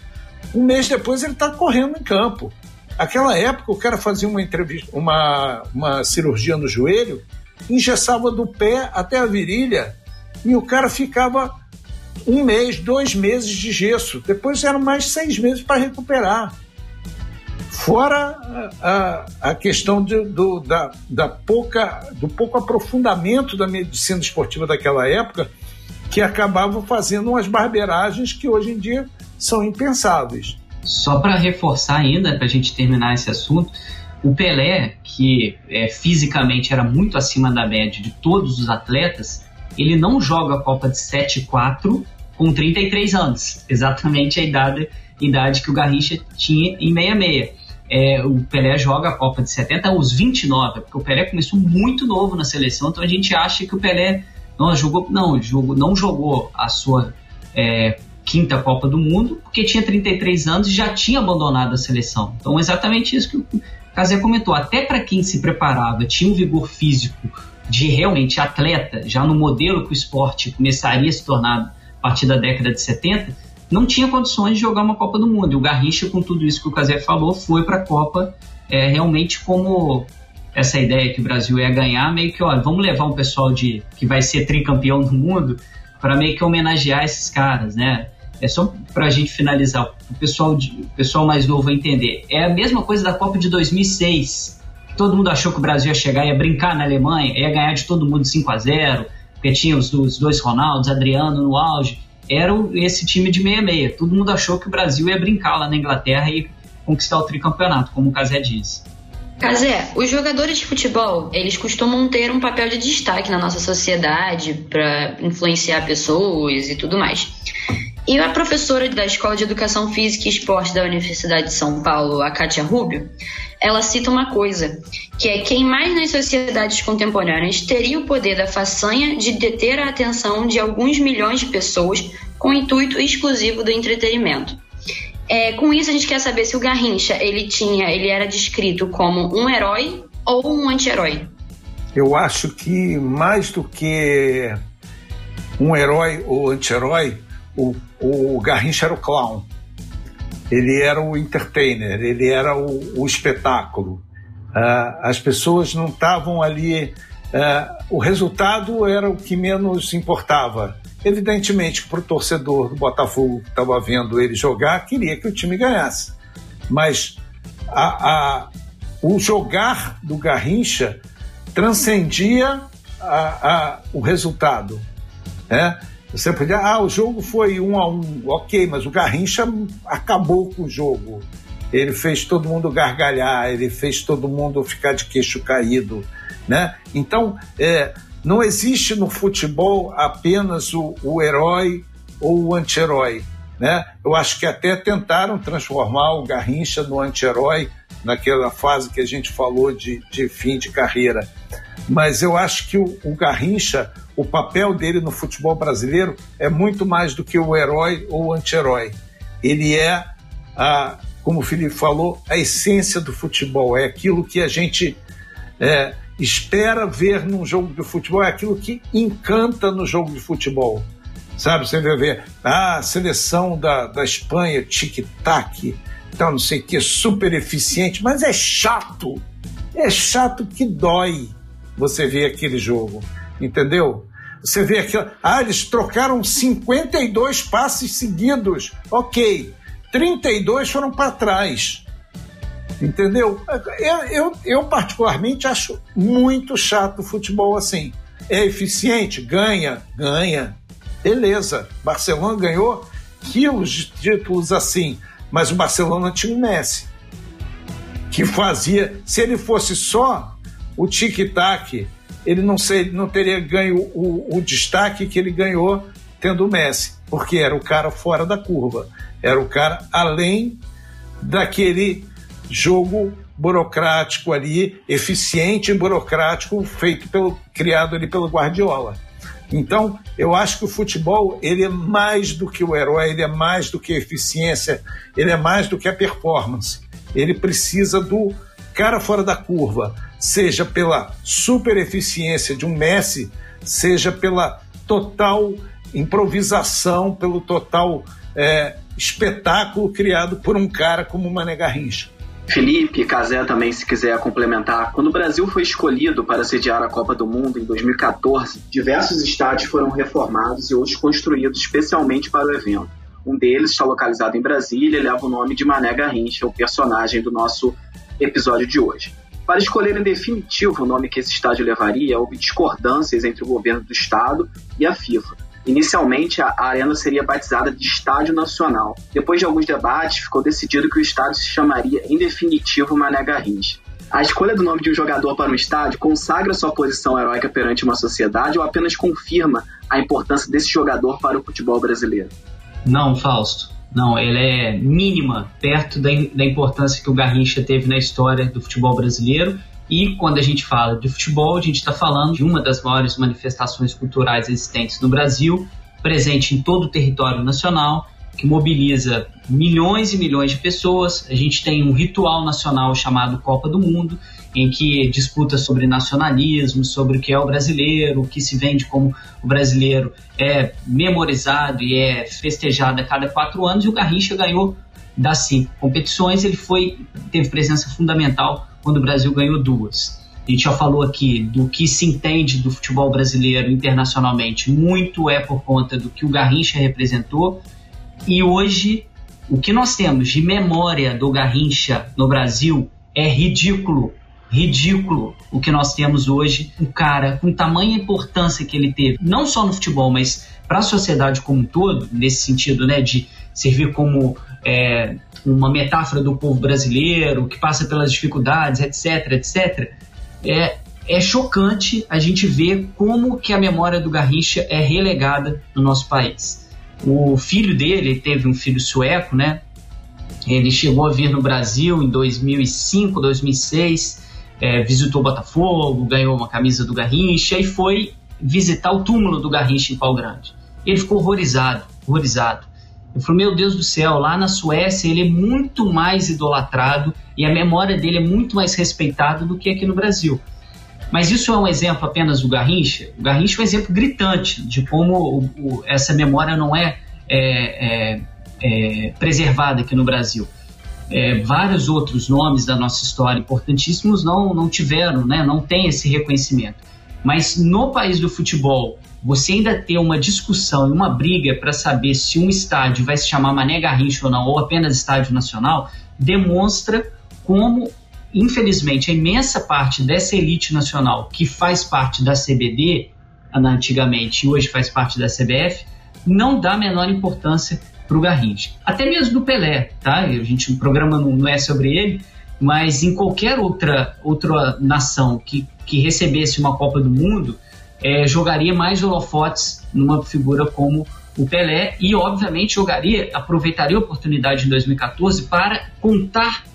S4: um mês depois ele está correndo em campo. Aquela época o cara fazia uma entrevista, uma, uma cirurgia no joelho, engessava do pé até a virilha e o cara ficava um mês, dois meses de gesso. Depois eram mais seis meses para recuperar. Fora a, a, questão de, do, da, da pouca, do pouco aprofundamento da medicina esportiva daquela época, que acabava fazendo umas barbeiragens que hoje em dia são impensáveis.
S1: Só para reforçar ainda, para a gente terminar esse assunto, O Pelé, que é, fisicamente era muito acima da média de todos os atletas, ele não joga a Copa de 7-4 com 33 anos, exatamente a idade, idade que o Garrincha tinha em 66. É, o Pelé joga a Copa de 70 aos 29, porque o Pelé começou muito novo na seleção, então a gente acha que o Pelé não jogou, não, jogou, não jogou a sua é, quinta Copa do Mundo, porque tinha 33 anos e já tinha abandonado a seleção. Então, exatamente isso que o Casé comentou. Até para quem se preparava, tinha um vigor físico de realmente atleta, já no modelo que o esporte começaria a se tornar a partir da década de 70, não tinha condições de jogar uma Copa do Mundo. E o Garrincha, com tudo isso que o Casé falou, foi para a Copa é, realmente como essa ideia que o Brasil ia ganhar, meio que, olha, vamos levar um pessoal de que vai ser tricampeão do mundo para meio que homenagear esses caras, né? É só para a gente finalizar, o pessoal, o pessoal mais novo vai entender. É a mesma coisa da Copa de 2006. Todo mundo achou que o Brasil ia chegar, ia brincar na Alemanha, ia ganhar de todo mundo 5 a 0 porque tinha os, os dois Ronaldos, Adriano no auge. Era esse time de 66. Todo mundo achou que o Brasil ia brincar lá na Inglaterra e conquistar o tricampeonato, como o Casé diz.
S3: Casé, os jogadores de futebol, eles costumam ter um papel de destaque na nossa sociedade para influenciar pessoas e tudo mais. E a professora da Escola de Educação Física e Esporte da Universidade de São Paulo, a Kátia Rubio, ela cita uma coisa, que é quem mais nas sociedades contemporâneas teria o poder da façanha de deter a atenção de alguns milhões de pessoas com o intuito exclusivo do entretenimento. É, com isso a gente quer saber se o Garrincha ele tinha, ele era descrito como um herói ou um anti-herói.
S4: Eu acho que mais do que um herói ou anti-herói, o, o Garrincha era o clown. Ele era o entertainer, ele era o, o espetáculo. Uh, as pessoas não estavam ali. Uh, o resultado era o que menos importava. Evidentemente para o torcedor do Botafogo que estava vendo ele jogar, queria que o time ganhasse. Mas a, a, o jogar do Garrincha transcendia a, o resultado. Né? Você podia, ah, o jogo foi um a um, ok, mas o Garrincha acabou com o jogo. Ele fez todo mundo gargalhar, ele fez todo mundo ficar de queixo caído, né? Então, é, não existe no futebol apenas o, o herói ou o anti-herói. Né? Eu acho que até tentaram transformar o Garrincha no anti-herói naquela fase que a gente falou de, de fim de carreira. Mas eu acho que o, o, Garrincha, o papel dele no futebol brasileiro é muito mais do que o herói ou o anti-herói. Ele é, a, como o Felipe falou, a essência do futebol. É aquilo que a gente é, espera ver num jogo de futebol, é aquilo que encanta no jogo de futebol. Sabe, você vai ver ah, a seleção da, da Espanha, tic-tac, então não sei o que, super eficiente, mas é chato. É chato que dói você ver aquele jogo, entendeu? Você vê aquilo, ah, eles trocaram 52 passes seguidos, ok, 32 foram para trás. Entendeu? Eu, eu, eu, particularmente acho muito chato o futebol assim. É eficiente? Ganha, ganha. Beleza. Barcelona ganhou quilos de títulos assim, mas o Barcelona tinha Messi, que fazia. Se ele fosse só o tic-tac, ele não, ser, não teria ganho o, o destaque que ele ganhou tendo o Messi, porque era o cara fora da curva, era o cara além daquele jogo burocrático ali, eficiente e burocrático, feito pelo, criado ali pelo Guardiola. Então, eu acho que o futebol ele é mais do que o herói, ele é mais do que a eficiência, ele é mais do que a performance. Ele precisa do cara fora da curva, seja pela super eficiência de um Messi, seja pela total improvisação, pelo total é, espetáculo criado por um cara como o Mané Garrincha.
S2: Felipe, Casé também, se quiser complementar. Quando o Brasil foi escolhido para sediar a Copa do Mundo em 2014, diversos estádios foram reformados e outros construídos especialmente para o evento. Um deles está localizado em Brasília e leva o nome de Mané Garrincha, o personagem do nosso episódio de hoje. Para escolher em definitivo o nome que esse estádio levaria, houve discordâncias entre o governo do estado e a FIFA. Inicialmente, a arena seria batizada de Estádio Nacional. Depois de alguns debates, ficou decidido que o estádio se chamaria, em definitivo, Mané Garrincha. A escolha do nome de um jogador para um estádio consagra sua posição heróica perante uma sociedade ou apenas confirma a importância desse jogador para o futebol brasileiro?
S1: Não, Fausto. Não, ela é mínima perto da, da importância que o Garrincha teve na história do futebol brasileiro. E quando a gente fala de futebol, a gente está falando de uma das maiores manifestações culturais existentes no Brasil, presente em todo o território nacional que mobiliza milhões e milhões de pessoas. A gente tem um ritual nacional chamado Copa do Mundo, em que disputa sobre nacionalismo, sobre o que é o brasileiro, o que se vende como o brasileiro é memorizado e é festejado a cada quatro anos. E o Garrincha ganhou das cinco competições, ele foi teve presença fundamental quando o Brasil ganhou duas. A gente já falou aqui do que se entende do futebol brasileiro internacionalmente. Muito é por conta do que o Garrincha representou e hoje, o que nós temos de memória do Garrincha no Brasil é ridículo. Ridículo o que nós temos hoje. Um cara com tamanha importância que ele teve, não só no futebol, mas para a sociedade como um todo, nesse sentido, né, de servir como é, uma metáfora do povo brasileiro, que passa pelas dificuldades, etc, etc. É, é chocante a gente ver como que a memória do Garrincha é relegada no nosso país. O filho dele teve um filho sueco, né? Ele chegou a vir no Brasil em 2005, 2006, é, visitou Botafogo, ganhou uma camisa do Garrincha e foi visitar o túmulo do Garrincha em Pau Grande. Ele ficou horrorizado, horrorizado. Ele falou: Meu Deus do céu, lá na Suécia ele é muito mais idolatrado e a memória dele é muito mais respeitada do que aqui no Brasil. Mas isso é um exemplo apenas do Garrincha? O Garrincha é um exemplo gritante de como o, o, essa memória não é, é, é, é preservada aqui no Brasil. É, vários outros nomes da nossa história importantíssimos não, não tiveram, né, não tem esse reconhecimento. Mas no país do futebol, você ainda ter uma discussão e uma briga para saber se um estádio vai se chamar Mané Garrincha ou não, ou apenas Estádio Nacional, demonstra como infelizmente, a imensa parte dessa elite nacional que faz parte da CBD, antigamente e hoje faz parte da CBF, não dá a menor importância para o Garrincha. Até mesmo do Pelé, tá? A gente, o programa não, é sobre ele, mas em qualquer outra, outra nação que, que recebesse uma Copa do Mundo, é, jogaria mais holofotes numa figura como o Pelé e, obviamente, jogaria, aproveitaria a oportunidade em 2014 para contar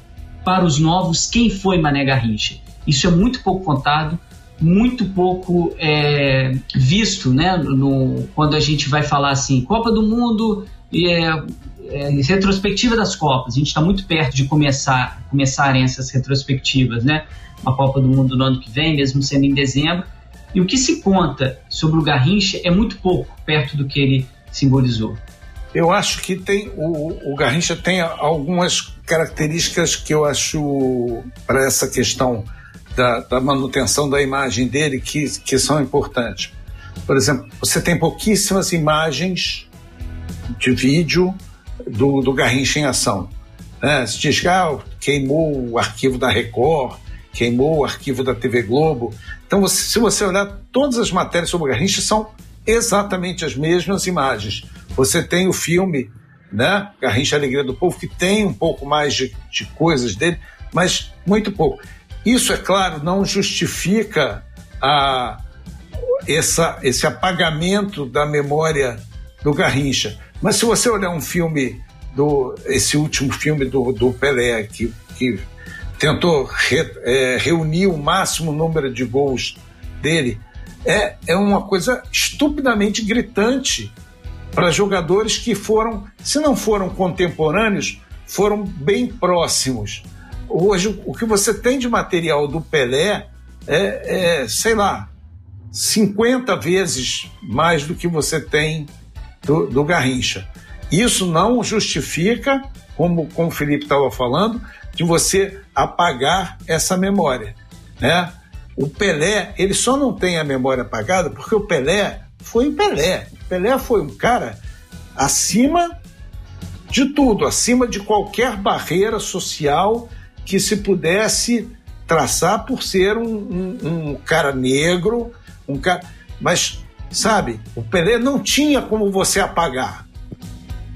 S1: para os novos quem foi Mané Garrincha. Isso é muito pouco contado, muito pouco é, visto, né? No, quando a gente vai falar assim, Copa do Mundo e é, é, retrospectiva das Copas. A gente está muito perto de começar começarem essas retrospectivas, né? Uma Copa do Mundo no ano que vem, mesmo sendo em dezembro. E o que se conta sobre o Garrincha é muito pouco perto do que ele simbolizou.
S4: Eu acho que tem o, o Garrincha tem algumas características que eu acho para essa questão da, da, manutenção da imagem dele que, que são importantes. Por exemplo, você tem pouquíssimas imagens de vídeo do, do Garrincha em ação. Né? Se diz que ah, queimou o arquivo da Record, queimou o arquivo da TV Globo. Então, você, se você olhar, todas as matérias sobre o Garrincha são exatamente as mesmas imagens. Você tem o filme, né? Garrincha Alegria do Povo, que tem um pouco mais de, de coisas dele, mas muito pouco. Isso, é claro, não justifica a, essa, esse apagamento da memória do Garrincha. Mas se você olhar um filme, do, esse último filme do, do Pelé, que, que tentou re, é, reunir o máximo número de gols dele, é, é uma coisa estupidamente gritante para jogadores que foram, se não foram contemporâneos, foram bem próximos. Hoje, o que você tem de material do Pelé é, é sei lá, 50 vezes mais do que você tem do, do Garrincha. Isso não justifica, como, como o Felipe estava falando, de você apagar essa memória. Né? O Pelé, ele só não tem a memória apagada porque o Pelé foi o Pelé. Pelé foi um cara acima de tudo, acima de qualquer barreira social que se pudesse traçar por ser um, um, um cara negro, um cara. Mas, sabe, o Pelé não tinha como você apagar.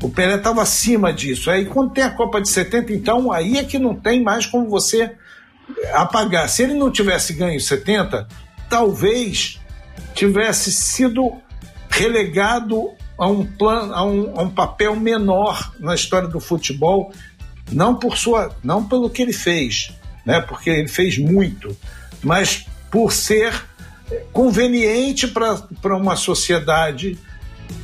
S4: O Pelé estava acima disso. Aí quando tem a Copa de 70, então aí é que não tem mais como você apagar. Se ele não tivesse ganho 70, talvez tivesse sido relegado a um, plano, a um, a um papel menor na história do futebol, não por sua, não pelo que ele fez, né? Porque ele fez muito, mas por ser conveniente para uma sociedade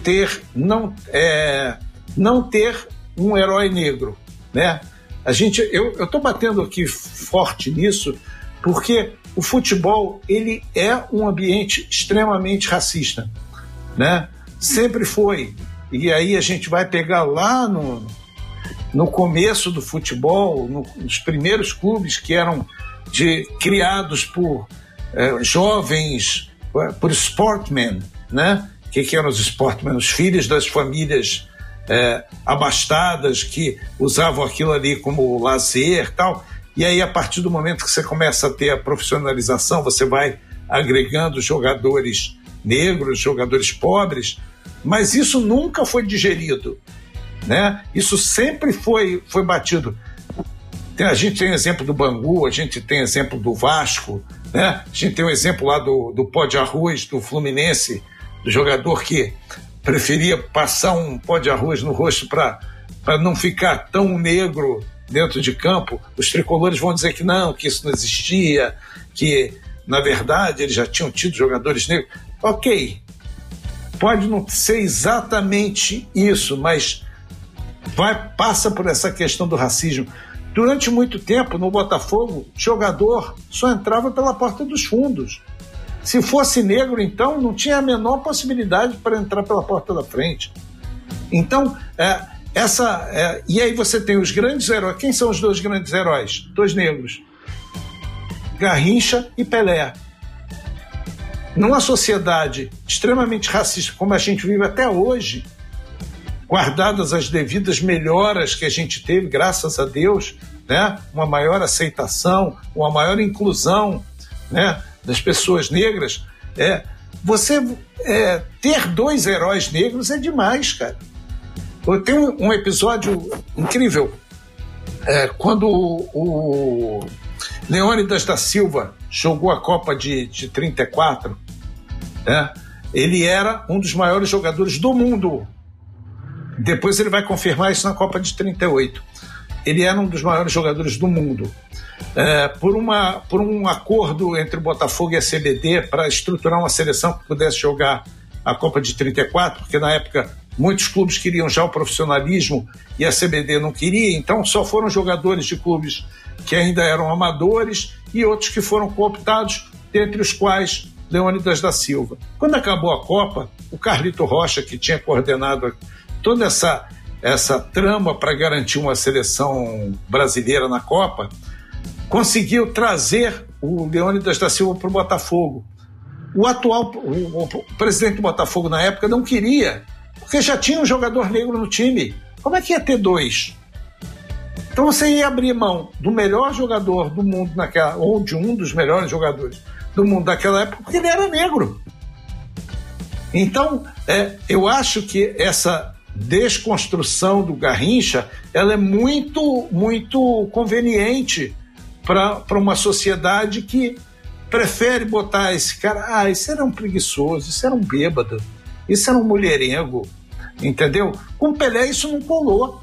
S4: ter não é, não ter um herói negro, né? A gente, eu estou batendo aqui forte nisso porque o futebol ele é um ambiente extremamente racista, né? Sempre foi. E aí a gente vai pegar lá no, no começo do futebol, no, nos primeiros clubes que eram de, criados por é, jovens, por sportmen, né? O que, que eram os sportmen? Os filhos das famílias é, abastadas que usavam aquilo ali como lazer tal. E aí, a partir do momento que você começa a ter a profissionalização, você vai agregando jogadores negros, jogadores pobres, mas isso nunca foi digerido. Né? Isso sempre foi, foi batido. A gente tem exemplo do Bangu, a gente tem exemplo do Vasco, né? a gente tem um exemplo lá do, do pó de arroz do Fluminense, do jogador que preferia passar um pó de arroz no rosto para não ficar tão negro dentro de campo. Os tricolores vão dizer que não, que isso não existia, que na verdade eles já tinham tido jogadores negros. Ok, pode não ser exatamente isso, mas vai passa por essa questão do racismo. Durante muito tempo, no Botafogo, jogador só entrava pela porta dos fundos. Se fosse negro, então, não tinha a menor possibilidade para entrar pela porta da frente. Então, é, essa. É, e aí você tem os grandes heróis. Quem são os dois grandes heróis? Dois negros: Garrincha e Pelé. Numa sociedade extremamente racista, como a gente vive até hoje, guardadas as devidas melhoras que a gente teve, graças a Deus, né? uma maior aceitação, uma maior inclusão né? das pessoas negras, é, você é, ter dois heróis negros é demais, cara. Eu tenho um episódio incrível. É, quando o, o Leônidas da Silva jogou a Copa de, de 34, né, ele era um dos maiores jogadores do mundo. Depois ele vai confirmar isso na Copa de 38. Ele era um dos maiores jogadores do mundo é, por, uma, por um acordo entre o Botafogo e a CBD para estruturar uma seleção que pudesse jogar a Copa de 34, porque na época muitos clubes queriam já o profissionalismo e a CBD não queria, então só foram jogadores de clubes que ainda eram amadores e outros que foram cooptados, dentre os quais Leônidas da Silva. Quando acabou a Copa, o Carlito Rocha, que tinha coordenado toda essa, essa trama para garantir uma seleção brasileira na Copa, conseguiu trazer o Leônidas da Silva para o Botafogo. O atual o, o presidente do Botafogo na época não queria, porque já tinha um jogador negro no time. Como é que ia ter dois? Então você ia abrir mão do melhor jogador do mundo naquela, ou de um dos melhores jogadores do mundo daquela época, porque ele era negro. Então, é, eu acho que essa desconstrução do Garrincha, ela é muito, muito conveniente para uma sociedade que prefere botar esse cara, ah, esse era um preguiçoso, isso era um bêbado, isso era um mulherengo, entendeu? Com o Pelé isso não colou.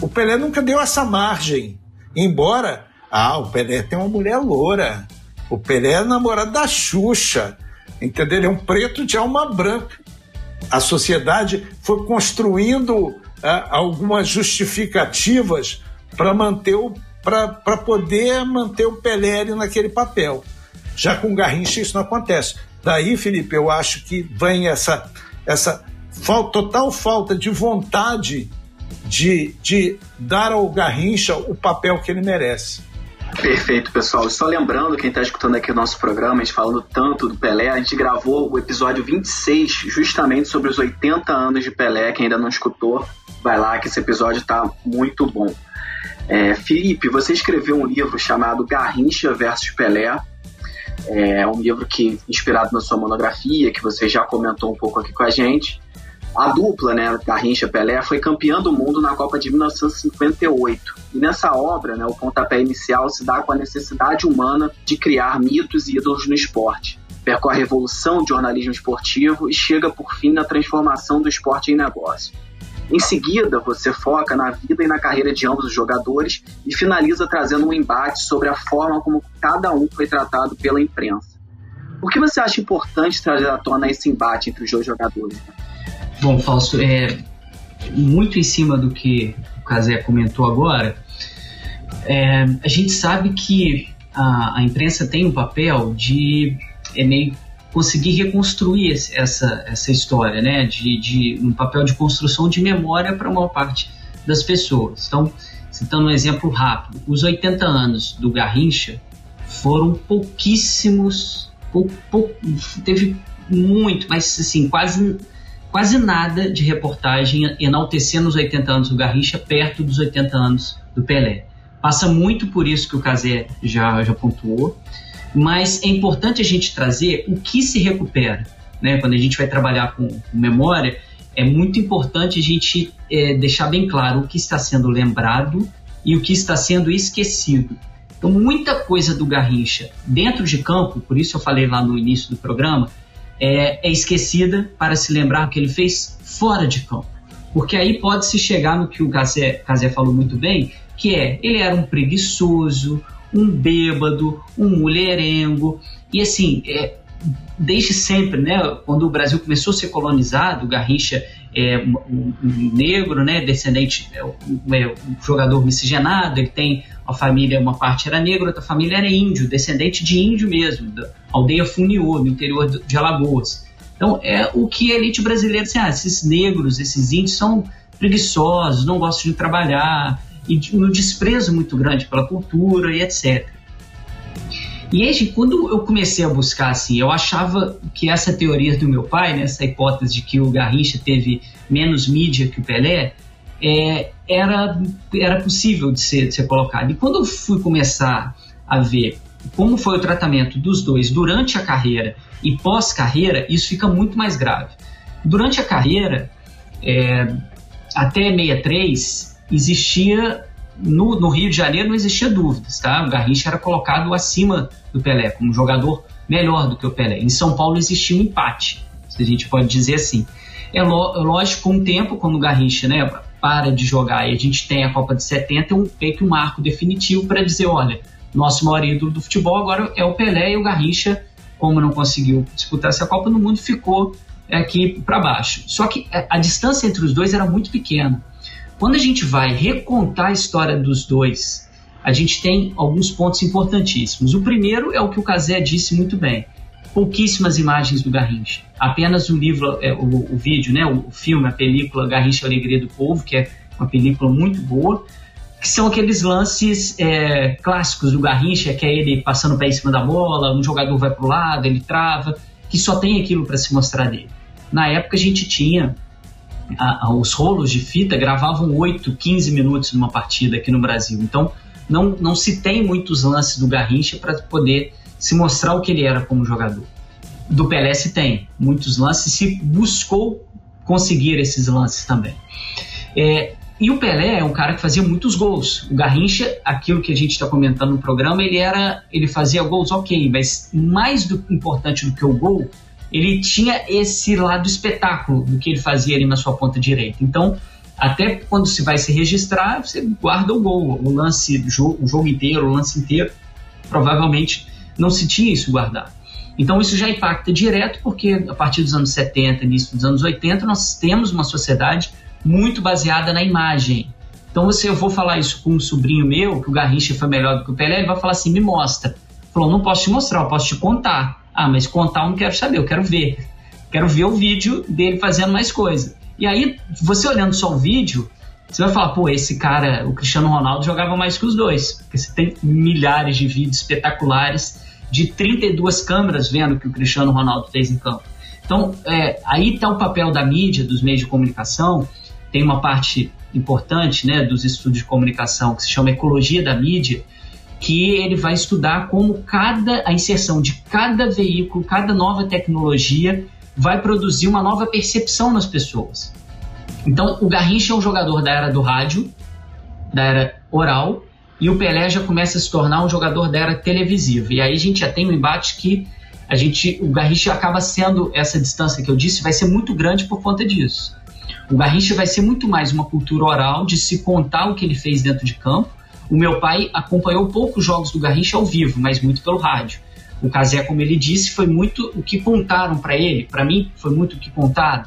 S4: O Pelé nunca deu essa margem, embora, ah, o Pelé tem uma mulher loura, o Pelé é namorado da Xuxa, entendeu? Ele é um preto de alma branca. A sociedade foi construindo ah, algumas justificativas para manter o para poder manter o Pelé naquele papel. Já com Garrincha isso não acontece. Daí, Felipe, eu acho que vem essa, essa falta, total falta de vontade de, de dar ao Garrincha o papel que ele merece.
S2: Perfeito, pessoal. Só lembrando, quem está escutando aqui o nosso programa, a gente falando tanto do Pelé, a gente gravou o episódio 26 justamente sobre os 80 anos de Pelé. Quem ainda não escutou, vai lá que esse episódio está muito bom. É, Felipe, você escreveu um livro chamado Garrincha versus Pelé. É um livro que inspirado na sua monografia, que você já comentou um pouco aqui com a gente. A dupla, né, Garrincha-Pelé, foi campeã do mundo na Copa de 1958. E nessa obra, né, o pontapé inicial se dá com a necessidade humana de criar mitos e ídolos no esporte. Percorre a revolução do jornalismo esportivo e chega, por fim, na transformação do esporte em negócio. Em seguida, você foca na vida e na carreira de ambos os jogadores e finaliza trazendo um embate sobre a forma como cada um foi tratado pela imprensa. Por que você acha importante trazer à tona esse embate entre os dois jogadores?
S1: Bom, Fausto, é muito em cima do que o Casé comentou agora. É, a gente sabe que a, a, imprensa tem um papel de é, meio conseguir reconstruir essa, essa história, né? De, de um papel de construção de memória para uma parte das pessoas. Então, citando um exemplo rápido, os 80 anos do Garrincha foram pouquíssimos, pou, pou, teve muito, mas assim, quase quase nada de reportagem enaltecendo os 80 anos do Garrincha perto dos 80 anos do Pelé. Passa muito por isso que o Casé já, já pontuou, mas é importante a gente trazer o que se recupera. Né? Quando a gente vai trabalhar com, com memória, é muito importante a gente é, deixar bem claro o que está sendo lembrado e o que está sendo esquecido. Então, muita coisa do Garrincha dentro de campo, por isso eu falei lá no início do programa, é, é esquecida para se lembrar o que ele fez fora de campo. Porque aí pode-se chegar no que o Casé falou muito bem, que é, ele era um preguiçoso, um bêbado, um mulherengo, e assim, é, desde sempre, né, quando o Brasil começou a ser colonizado, o Garrincha é um, um negro, né, descendente, é, um, é um jogador miscigenado, ele tem a família, uma parte era negra, outra família era índio, descendente de índio mesmo, da aldeia Funiô, no interior de Alagoas. Então, é o que a elite brasileira, assim, ah, esses negros, esses índios são preguiçosos, não gostam de trabalhar, e um desprezo muito grande pela cultura e etc. E aí, quando eu comecei a buscar, assim, eu achava que essa teoria do meu pai, né, essa hipótese de que o Garrincha teve menos mídia que o Pelé, é, era, era possível de ser, de ser colocado. E quando eu fui começar a ver como foi o tratamento dos dois durante a carreira e pós-carreira, isso fica muito mais grave. Durante a carreira, é, até 63, existia no, no, Rio de Janeiro não existia dúvidas, tá? O Garrincha era colocado acima do Pelé, como jogador melhor do que o Pelé. Em São Paulo existia um empate, se a gente pode dizer assim. É, é lógico, com o tempo, quando o Garrincha, né, para de jogar e a gente tem a Copa de 70, é um, meio que um marco definitivo para dizer, olha, nosso maior ídolo do futebol agora é o Pelé e o Garrincha, como não conseguiu disputar essa Copa no Mundo, ficou aqui para baixo. Só que é, a distância entre os dois era muito pequena. Quando a gente vai recontar a história dos dois, a gente tem alguns pontos importantíssimos. O primeiro é o que o Casé disse muito bem pouquíssimas imagens do Garrincha. Apenas o livro, é, o, o, vídeo, né, o, filme, a película Garrincha Alegria do Povo, que é uma película muito boa, que são aqueles lances é, clássicos do Garrincha, que é ele passando o pé em cima da bola, um jogador vai para o lado, ele trava, que só tem aquilo para se mostrar dele. Na época a gente tinha a, a, os rolos de fita gravavam 8, 15 minutos numa partida aqui no Brasil. Então não, não se tem muitos lances do Garrincha para poder se mostrar o que ele era como jogador. Do Pelé se tem muitos lances, se buscou conseguir esses lances também. É, e o Pelé é um cara que fazia muitos gols. O Garrincha, aquilo que a gente está comentando no programa, ele era, ele fazia gols ok, mas mais do, importante do que o gol, ele tinha esse lado espetáculo do que ele fazia ali na sua ponta direita. Então, até quando se vai se registrar, você guarda o gol, o lance, o jogo, o jogo inteiro, o lance inteiro. Provavelmente não se tinha isso guardado. Então isso já impacta direto porque a partir dos anos 70, início dos anos 80, nós temos uma sociedade muito baseada na imagem. Então se eu vou falar isso com um sobrinho meu, que o Garrincha foi melhor do que o Pelé, ele vai falar assim, me mostra. Falou, não posso te mostrar, eu posso te contar. Ah, mas contar eu não quero saber, eu quero ver. Quero ver o vídeo dele fazendo mais coisa. E aí, você olhando só o vídeo, você vai falar, pô, esse cara, o Cristiano Ronaldo jogava mais que os dois. Porque você tem milhares de vídeos espetaculares de 32 câmeras vendo o que o Cristiano Ronaldo fez em campo. Então, é, aí está o papel da mídia, dos meios de comunicação. Tem uma parte importante né, dos estudos de comunicação que se chama ecologia da mídia, que ele vai estudar como cada a inserção de cada veículo, cada nova tecnologia vai produzir uma nova percepção nas pessoas. Então, o Garrincha é um jogador da era do rádio, da era oral, e o Pelé já começa a se tornar um jogador da era televisiva. E aí a gente já tem um embate que a gente, o Garrincha acaba sendo essa distância que eu disse, vai ser muito grande por conta disso. O Garrincha vai ser muito mais uma cultura oral de se contar o que ele fez dentro de campo. O meu pai acompanhou poucos jogos do Garrincha ao vivo, mas muito pelo rádio. O Casé, como ele disse, foi muito o que contaram para ele. Para mim, foi muito o que contaram.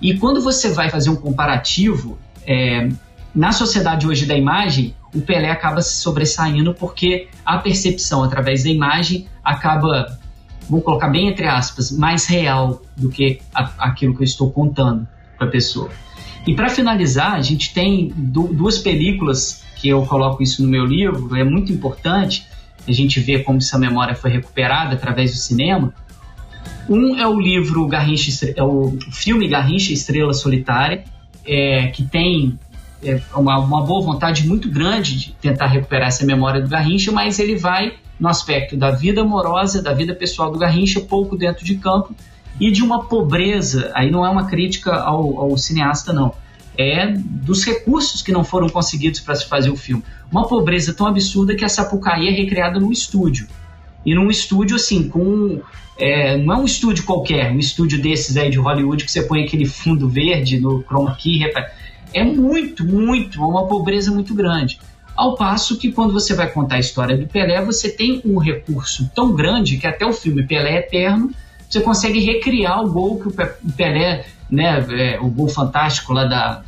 S1: E quando você vai fazer um comparativo, é, na sociedade hoje da imagem, o Pelé acaba se sobressaindo porque a percepção através da imagem acaba, vou colocar bem entre aspas, mais real do que a, aquilo que eu estou contando para a pessoa. E para finalizar, a gente tem duas películas que eu coloco isso no meu livro, é muito importante a gente ver como essa memória foi recuperada através do cinema. Um é o livro Garrincha, é o filme Garrincha Estrela Solitária, é, que tem uma, uma boa vontade muito grande de tentar recuperar essa memória do Garrincha, mas ele vai no aspecto da vida amorosa, da vida pessoal do Garrincha, pouco dentro de campo, e de uma pobreza, aí não é uma crítica ao, ao cineasta, não, é dos recursos que não foram conseguidos para se fazer o filme. Uma pobreza tão absurda que a Sapucaí é recriada num estúdio. E num estúdio, assim, com. É, não é um estúdio qualquer, um estúdio desses aí de Hollywood que você põe aquele fundo verde no chroma key. É muito, muito, é uma pobreza muito grande. Ao passo que quando você vai contar a história do Pelé, você tem um recurso tão grande que até o filme Pelé Eterno, você consegue recriar o gol que o Pelé, né, é, o gol fantástico lá da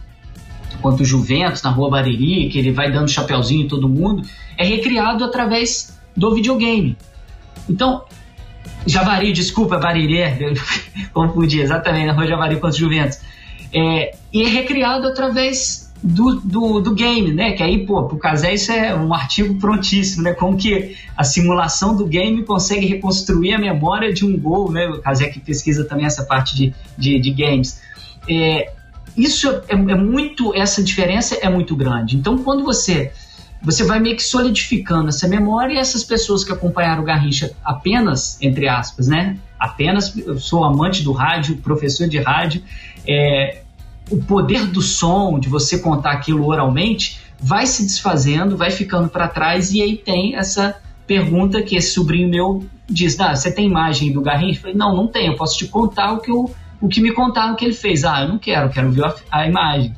S1: contra o Juventus na Rua Bariri, que ele vai dando chapeuzinho em todo mundo, é recriado através do videogame. Então, Javari, desculpa, Bariré, confundi, exatamente, na Rua Javari contra o Juventus. É, e é recriado através do, do, do, game, né? Que aí, pô, pro Casé isso é um artigo prontíssimo, né? Como que a simulação do game consegue reconstruir a memória de um gol, né? O Casé que pesquisa também essa parte de, de, de games. É, isso é, é, muito, essa diferença é muito grande. Então, quando você você vai meio que solidificando essa memória e essas pessoas que acompanharam o Garrincha apenas, entre aspas, né? Apenas, eu sou amante do rádio, professor de rádio, é, o poder do som, de você contar aquilo oralmente, vai se desfazendo, vai ficando para trás, e aí tem essa pergunta que esse sobrinho meu diz: ah, você tem imagem do Garrincha? Eu falei, não, não tenho, eu posso te contar o que, eu, o que me contaram que ele fez. Ah, eu não quero, quero ver a, a imagem.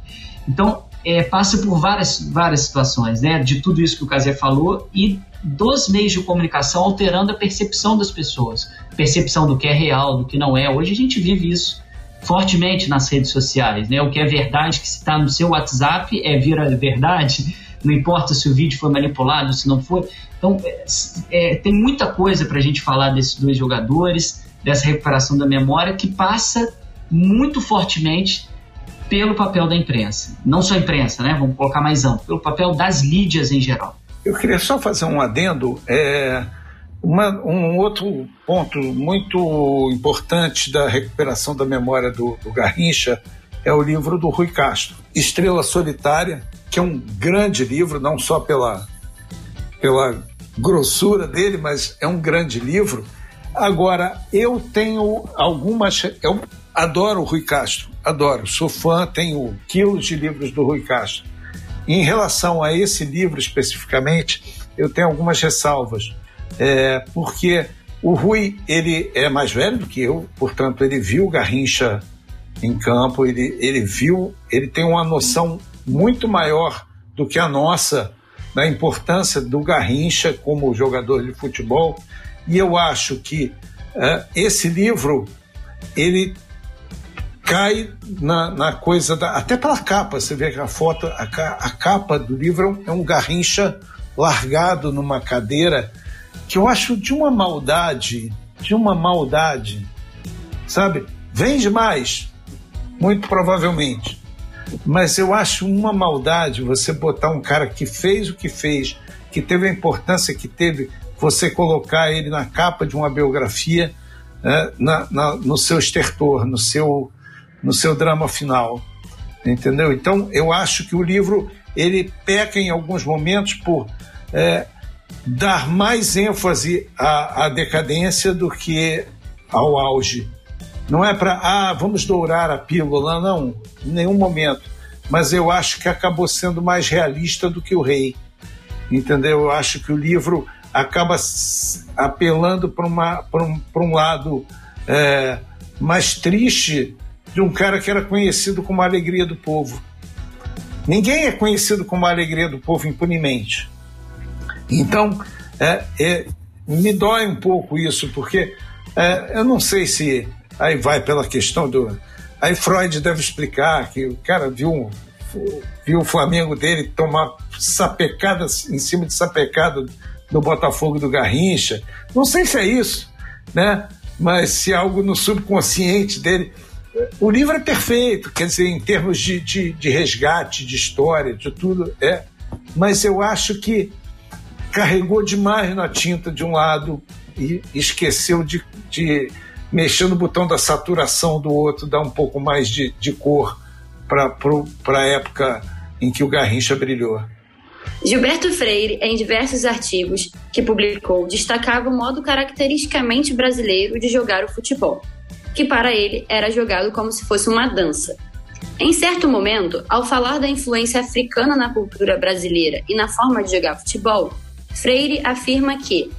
S1: Então, é, passa por várias, várias situações, né? De tudo isso que o Casé falou e dos meios de comunicação alterando a percepção das pessoas, percepção do que é real, do que não é. Hoje a gente vive isso fortemente nas redes sociais, né? O que é verdade que se está no seu WhatsApp é vira verdade, não importa se o vídeo foi manipulado, se não foi. Então é, é, tem muita coisa para a gente falar desses dois jogadores, dessa recuperação da memória que passa muito fortemente pelo papel da imprensa. Não só a imprensa, né? Vamos colocar mais amplo, pelo papel das mídias em geral.
S4: Eu queria só fazer um adendo. É, uma, um outro ponto muito importante da recuperação da memória do, do Garrincha é o livro do Rui Castro, Estrela Solitária, que é um grande livro, não só pela, pela grossura dele, mas é um grande livro. Agora, eu tenho algumas. Eu adoro o Rui Castro, adoro, sou fã, tenho quilos de livros do Rui Castro. Em relação a esse livro especificamente, eu tenho algumas ressalvas é, porque o Rui ele é mais velho do que eu, portanto ele viu Garrincha em campo, ele, ele viu, ele tem uma noção muito maior do que a nossa da importância do Garrincha como jogador de futebol. E eu acho que é, esse livro ele cai na, na coisa da até pela capa você vê que a foto a, a capa do livro é um Garrincha largado numa cadeira que eu acho de uma maldade, de uma maldade, sabe? Vende mais, muito provavelmente. Mas eu acho uma maldade você botar um cara que fez o que fez, que teve a importância que teve, você colocar ele na capa de uma biografia, né, na, na, no seu estertor, no seu, no seu drama final, entendeu? Então eu acho que o livro ele peca em alguns momentos por é, dar mais ênfase à, à decadência do que ao auge. Não é para, ah, vamos dourar a pílula, não, em nenhum momento. Mas eu acho que acabou sendo mais realista do que o rei. Entendeu? Eu acho que o livro acaba apelando para um, um lado é, mais triste de um cara que era conhecido como a alegria do povo. Ninguém é conhecido como a alegria do povo impunemente. Então, é, é, me dói um pouco isso, porque é, eu não sei se aí vai pela questão do. Aí Freud deve explicar que o cara viu, viu o Flamengo dele tomar sapecada em cima de sapecada do Botafogo do Garrincha. Não sei se é isso, né? Mas se é algo no subconsciente dele. O livro é perfeito, quer dizer, em termos de, de, de resgate, de história, de tudo, é. Mas eu acho que carregou demais na tinta de um lado e esqueceu de, de mexer no botão da saturação do outro, dar um pouco mais de, de cor para a época em que o Garrincha brilhou.
S3: Gilberto Freire, em diversos artigos que publicou, destacava o modo caracteristicamente brasileiro de jogar o futebol, que para ele era jogado como se fosse uma dança. Em certo momento, ao falar da influência africana na cultura brasileira e na forma de jogar futebol, Freire afirma que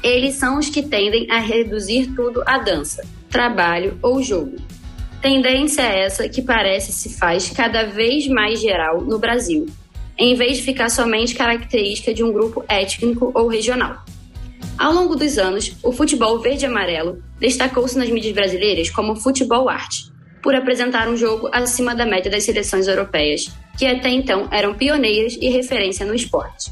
S3: eles são os que tendem a reduzir tudo à dança, trabalho ou jogo. Tendência essa que parece se faz cada vez mais geral no Brasil, em vez de ficar somente característica de um grupo étnico ou regional. Ao longo dos anos, o futebol verde-amarelo destacou-se nas mídias brasileiras como futebol arte, por apresentar um jogo acima da média das seleções europeias, que até então eram pioneiras e referência no esporte.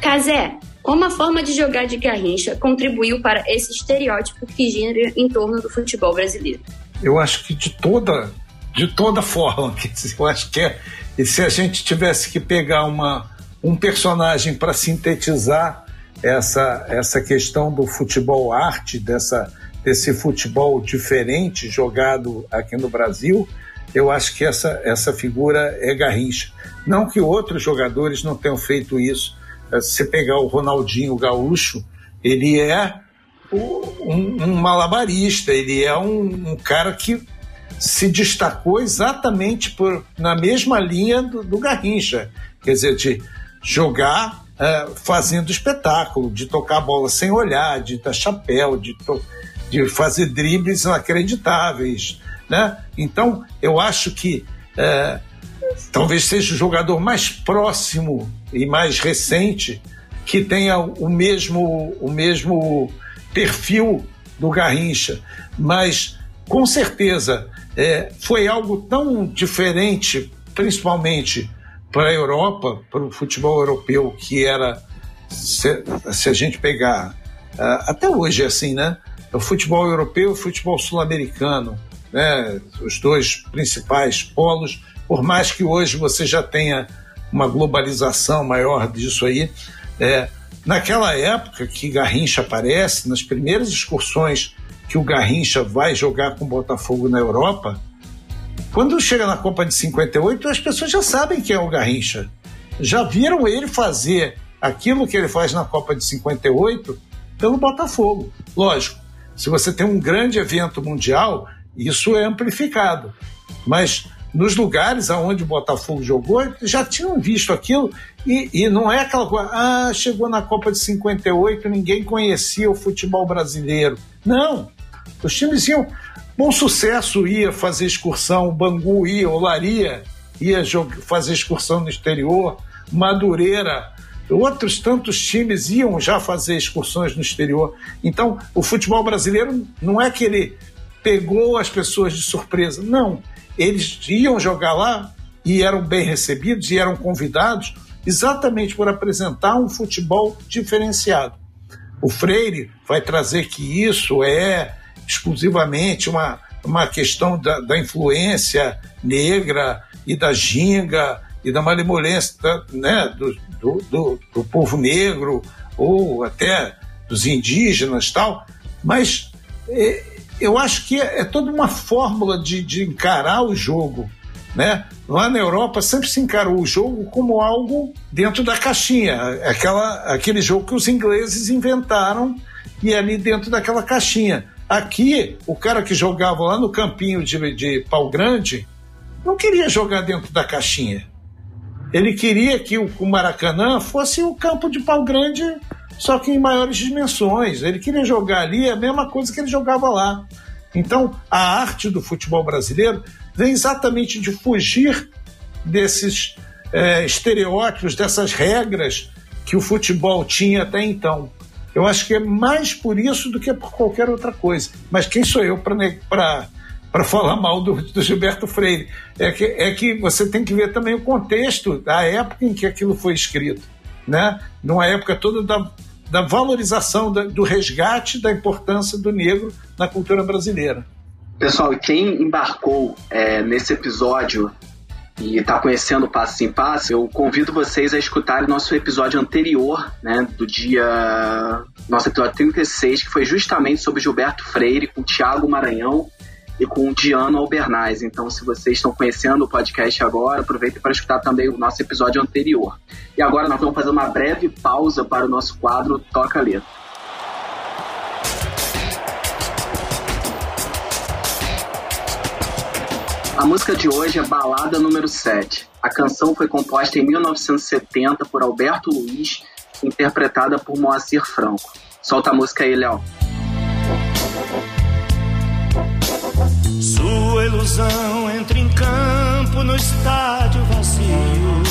S3: Casé, como a forma de jogar de Garrincha contribuiu para esse estereótipo que gira em torno do futebol brasileiro?
S4: Eu acho que de toda, de toda forma, eu acho que é, e se a gente tivesse que pegar uma, um personagem para sintetizar essa, essa questão do futebol arte, dessa, desse futebol diferente jogado aqui no Brasil, eu acho que essa, essa figura é Garrincha. Não que outros jogadores não tenham feito isso, você pegar o Ronaldinho Gaúcho, ele é um, um malabarista, ele é um, um, cara que se destacou exatamente por, na mesma linha do, do Garrincha, quer dizer, de jogar é, fazendo espetáculo, de tocar a bola sem olhar, de dar chapéu, de, de fazer dribles inacreditáveis. Né? Então, eu acho que é, talvez seja o jogador mais próximo e mais recente que tenha o mesmo, o mesmo perfil do Garrincha, mas com certeza é, foi algo tão diferente, principalmente para a Europa, para o futebol europeu, que era, se, se a gente pegar, até hoje é assim, né? O futebol europeu e o futebol sul-americano, né? os dois principais polos por mais que hoje você já tenha uma globalização maior disso aí, é, naquela época que Garrincha aparece, nas primeiras excursões que o Garrincha vai jogar com o Botafogo na Europa, quando chega na Copa de 58, as pessoas já sabem quem é o Garrincha. Já viram ele fazer aquilo que ele faz na Copa de 58 pelo Botafogo. Lógico, se você tem um grande evento mundial, isso é amplificado. Mas nos lugares aonde o Botafogo jogou, já tinham visto aquilo e, e, não é aquela coisa, ah, chegou na Copa de 58, ninguém conhecia o futebol brasileiro. Não, os times iam, bom sucesso ia fazer excursão, o Bangu ia, Olaria ia fazer excursão no exterior, Madureira, outros tantos times iam já fazer excursões no exterior. Então, o futebol brasileiro não é que ele pegou as pessoas de surpresa, não eles iam jogar lá e eram bem recebidos e eram convidados exatamente por apresentar um futebol diferenciado. O Freire vai trazer que isso é exclusivamente uma, uma questão da, da influência negra e da ginga e da malemolência né, do, do, do, do, povo negro ou até dos indígenas tal, mas é, eu acho que é, é toda uma fórmula de, de encarar o jogo. Né? Lá na Europa sempre se encarou o jogo como algo dentro da caixinha, aquela, aquele jogo que os ingleses inventaram e ali dentro daquela caixinha. Aqui, o cara que jogava lá no campinho de, de pau grande não queria jogar dentro da caixinha. Ele queria que o, Maracanã fosse o campo de pau grande, só que em maiores dimensões. Ele queria jogar ali a mesma coisa que ele jogava lá. Então, a arte do futebol brasileiro vem exatamente de fugir desses é, estereótipos, dessas regras que o futebol tinha até então. Eu acho que é mais por isso do que por qualquer outra coisa. Mas quem sou eu para falar mal do, do, Gilberto Freire? É que, é que você tem que ver também o contexto da época em que aquilo foi escrito. Né? Numa época toda da, da valorização, da, do resgate da importância do negro na cultura brasileira.
S2: Pessoal, quem embarcou é, nesse episódio e está conhecendo o Passo em Passo, eu convido vocês a escutarem nosso episódio anterior, né, do dia. Nosso episódio 36, que foi justamente sobre Gilberto Freire, com Tiago Maranhão e com o Diano Albernaz. Então, se vocês estão conhecendo o podcast agora, aproveitem para escutar também o nosso episódio anterior. E agora nós vamos fazer uma breve pausa para o nosso quadro Toca Letra. A música de hoje é Balada número 7. A canção foi composta em 1970 por Alberto Luiz, interpretada por Moacir Franco. Solta a música aí, Léo.
S5: Ilusão entra em campo no estádio vazio.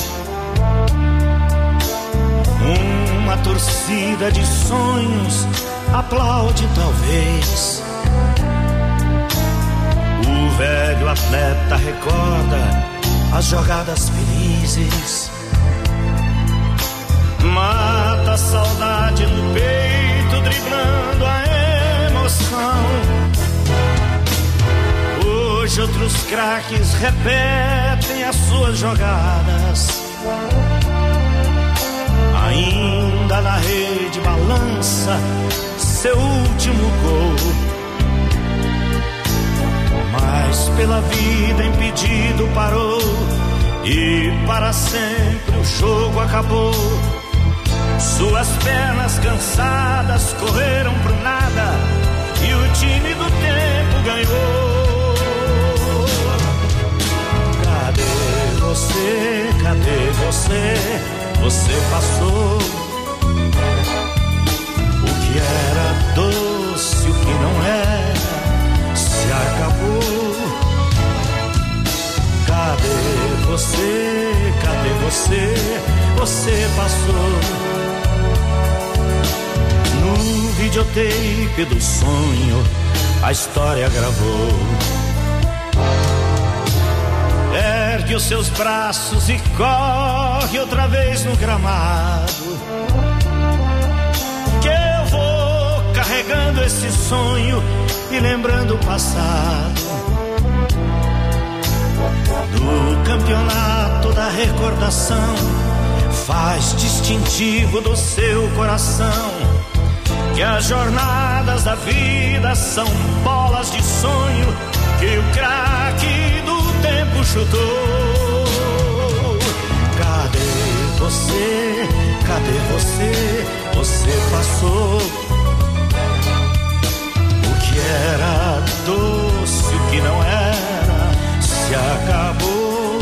S5: Uma torcida de sonhos aplaude talvez velho atleta recorda as jogadas felizes. Mata a saudade no peito, Hoje outros craques repetem as suas jogadas. Ainda na rede balança seu último gol mas pela vida impedido parou e para sempre o jogo acabou. Suas pernas cansadas correram pro nada e o time do tempo ganhou. Você? Cadê você? Você passou. O que era doce, o que não era, se acabou. Cadê você? Cadê você? Você passou no videotape do sonho, a história gravou. Ergue os seus braços e corre outra vez no gramado. Que eu vou carregando esse sonho e lembrando o passado do campeonato da recordação faz distintivo do seu coração que as jornadas da vida são bolas de sonho que o craque chutou. Cadê você? Cadê você? Você passou. O que era doce, o que não era, se acabou.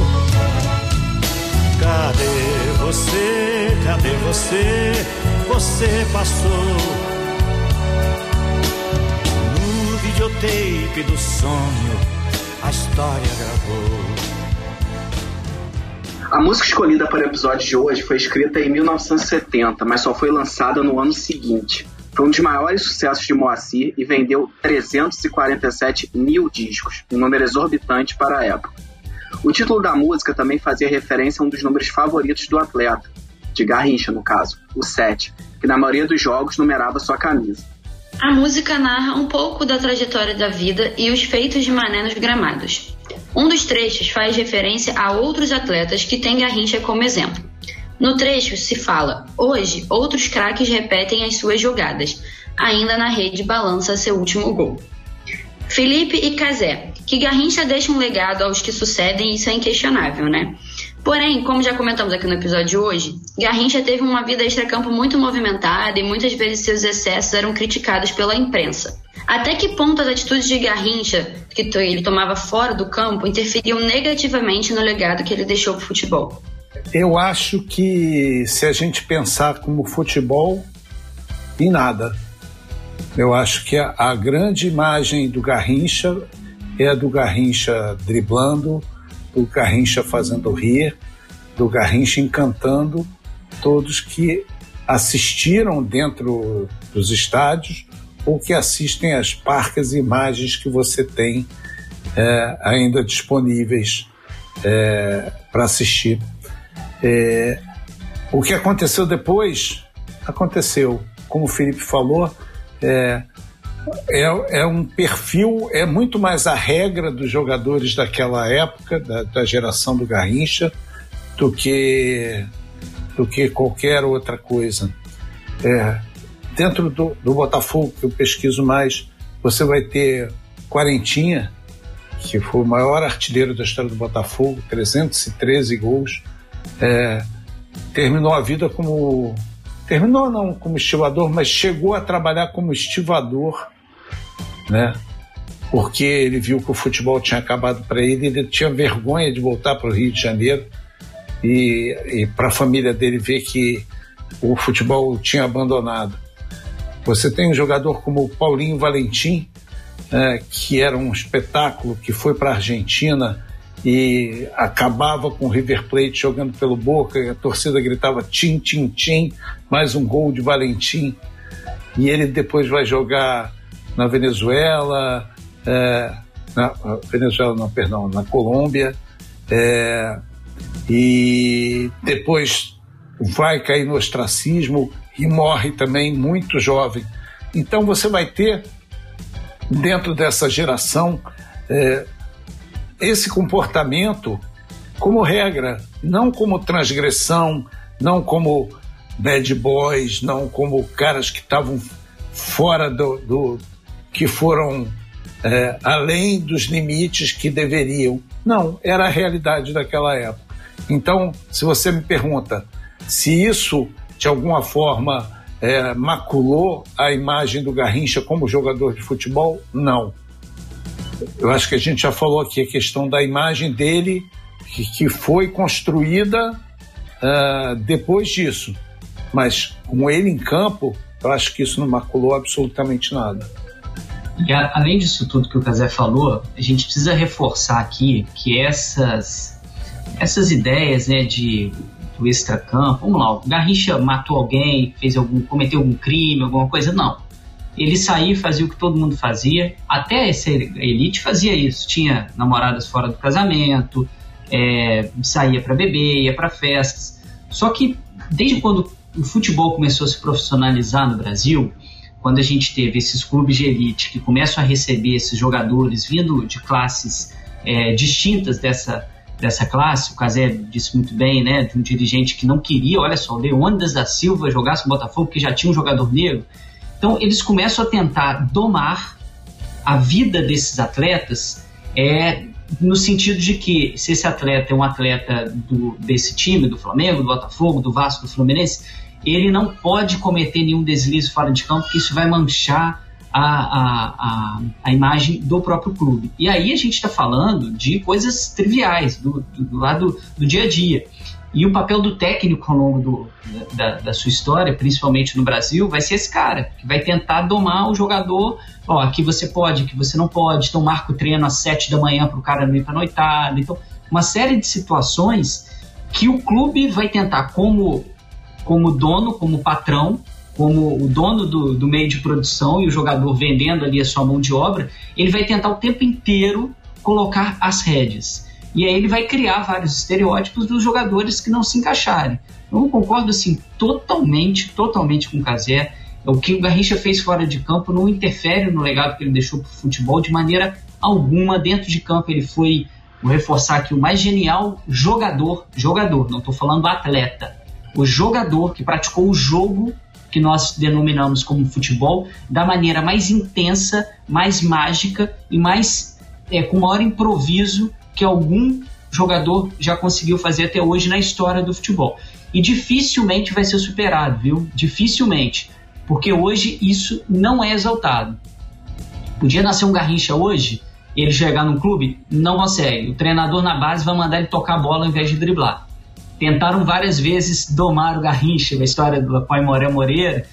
S5: Cadê você? Cadê você? Você passou no videotape do sonho, a história gravou.
S2: A música escolhida para o episódio de hoje foi escrita em 1970, mas só foi lançada no ano seguinte. Foi um dos maiores sucessos de Moacir e vendeu 347 mil discos, um número exorbitante para a época. O título da música também fazia referência a um dos números favoritos do atleta, de Garrincha no caso, o 7, que na maioria dos jogos numerava sua camisa.
S3: A música narra um pouco da trajetória da vida e os feitos de Mané nos gramados. Um dos trechos faz referência a outros atletas que têm Garrincha como exemplo. No trecho se fala: Hoje, outros craques repetem as suas jogadas, ainda na rede balança seu último gol. Felipe e Cazé, que Garrincha deixa um legado aos que sucedem, isso é inquestionável, né? Porém, como já comentamos aqui no episódio de hoje, Garrincha teve uma vida extracampo muito movimentada e muitas vezes seus excessos eram criticados pela imprensa. Até que ponto as atitudes de Garrincha, que ele tomava fora do campo, interferiam negativamente no legado que ele deixou para o futebol?
S4: Eu acho que se a gente pensar como futebol, em nada. Eu acho que a, a grande imagem do Garrincha é a do Garrincha driblando, do Garrincha fazendo rir, do Garrincha encantando todos que assistiram dentro dos estádios ou que assistem às parcas imagens que você tem é, ainda disponíveis é, para assistir. É, o que aconteceu depois, aconteceu. Como o Felipe falou, é, é, é, um perfil, é muito mais a regra dos jogadores daquela época, da, da geração do Garrincha, do que, do que qualquer outra coisa. É, dentro do, do Botafogo, que eu pesquiso mais, você vai ter Quarentinha, que foi o maior artilheiro da história do Botafogo, 313 gols. É, terminou a vida como. Terminou não como estivador, mas chegou a trabalhar como estivador né? Porque ele viu que o futebol tinha acabado para ele, ele tinha vergonha de voltar para o Rio de Janeiro e, e para a família dele ver que o futebol tinha abandonado. Você tem um jogador como o Paulinho Valentim, é, que era um espetáculo, que foi para a Argentina e acabava com o River Plate jogando pelo Boca, e a torcida gritava tim, tim, tim, mais um gol de Valentim. E ele depois vai jogar na Venezuela, é, na Venezuela não, perdão, na Colômbia, é, e depois vai cair no ostracismo e morre também muito jovem. Então você vai ter dentro dessa geração é, esse comportamento como regra, não como transgressão, não como bad boys, não como caras que estavam fora do, do, que foram é, além dos limites que deveriam. Não, era a realidade daquela época. Então, se você me pergunta se isso de alguma forma é, maculou a imagem do Garrincha como jogador de futebol, não. Eu acho que a gente já falou aqui a questão da imagem dele, que, que foi construída uh, depois disso. Mas com ele em campo, eu acho que isso não maculou absolutamente nada.
S1: E a, além disso tudo que o Casé falou, a gente precisa reforçar aqui que essas, essas ideias né, de do extracampo, vamos lá, o Garrincha matou alguém, fez algum, cometeu algum crime, alguma coisa, não. Ele saía e fazia o que todo mundo fazia, até essa elite fazia isso, tinha namoradas fora do casamento, é, saía para beber, ia para festas. Só que desde quando o futebol começou a se profissionalizar no Brasil, quando a gente teve esses clubes de elite que começam a receber esses jogadores vindo de classes é, distintas dessa, dessa classe, o Casé disse muito bem, né, de um dirigente que não queria, olha só, o Leônidas da Silva jogasse no Botafogo, que já tinha um jogador negro. Então, eles começam a tentar domar a vida desses atletas é, no sentido de que se esse atleta é um atleta do, desse time, do Flamengo, do Botafogo, do Vasco, do Fluminense, ele não pode cometer nenhum deslize fora de campo, porque isso vai manchar a, a, a, a imagem do próprio clube. E aí a gente está falando de coisas triviais, do, do, do, lado do dia a dia. E o papel do técnico ao longo do, da, da, sua história, principalmente no Brasil, vai ser esse cara, que vai tentar domar o jogador. Ó, aqui você pode, aqui você não pode. Então marca o treino às sete da manhã para o cara não ir para noitada. Então, uma série de situações que o clube vai tentar, como como dono, como patrão, como o dono do, do meio de produção e o jogador vendendo ali a sua mão de obra, ele vai tentar o tempo inteiro colocar as rédeas. E aí ele vai criar vários estereótipos dos jogadores que não se encaixarem. Eu concordo assim totalmente, totalmente com o Casé. O que o Garrincha fez fora de campo não interfere no legado que ele deixou para o futebol de maneira alguma. Dentro de campo ele foi, vou reforçar aqui, o mais genial jogador, jogador, não estou falando atleta, o jogador que praticou o jogo que nós denominamos como futebol da maneira mais intensa, mais mágica e mais é, com maior improviso que algum jogador já conseguiu fazer até hoje na história do futebol. E dificilmente vai ser superado, viu? Dificilmente. Porque hoje isso não é exaltado. Podia nascer um Garrincha hoje, ele chegar num clube, não consegue. O treinador na base vai mandar ele tocar a bola ao invés de driblar. Tentaram várias vezes domar o Garrincha, a história do Apoio Moré Moreira,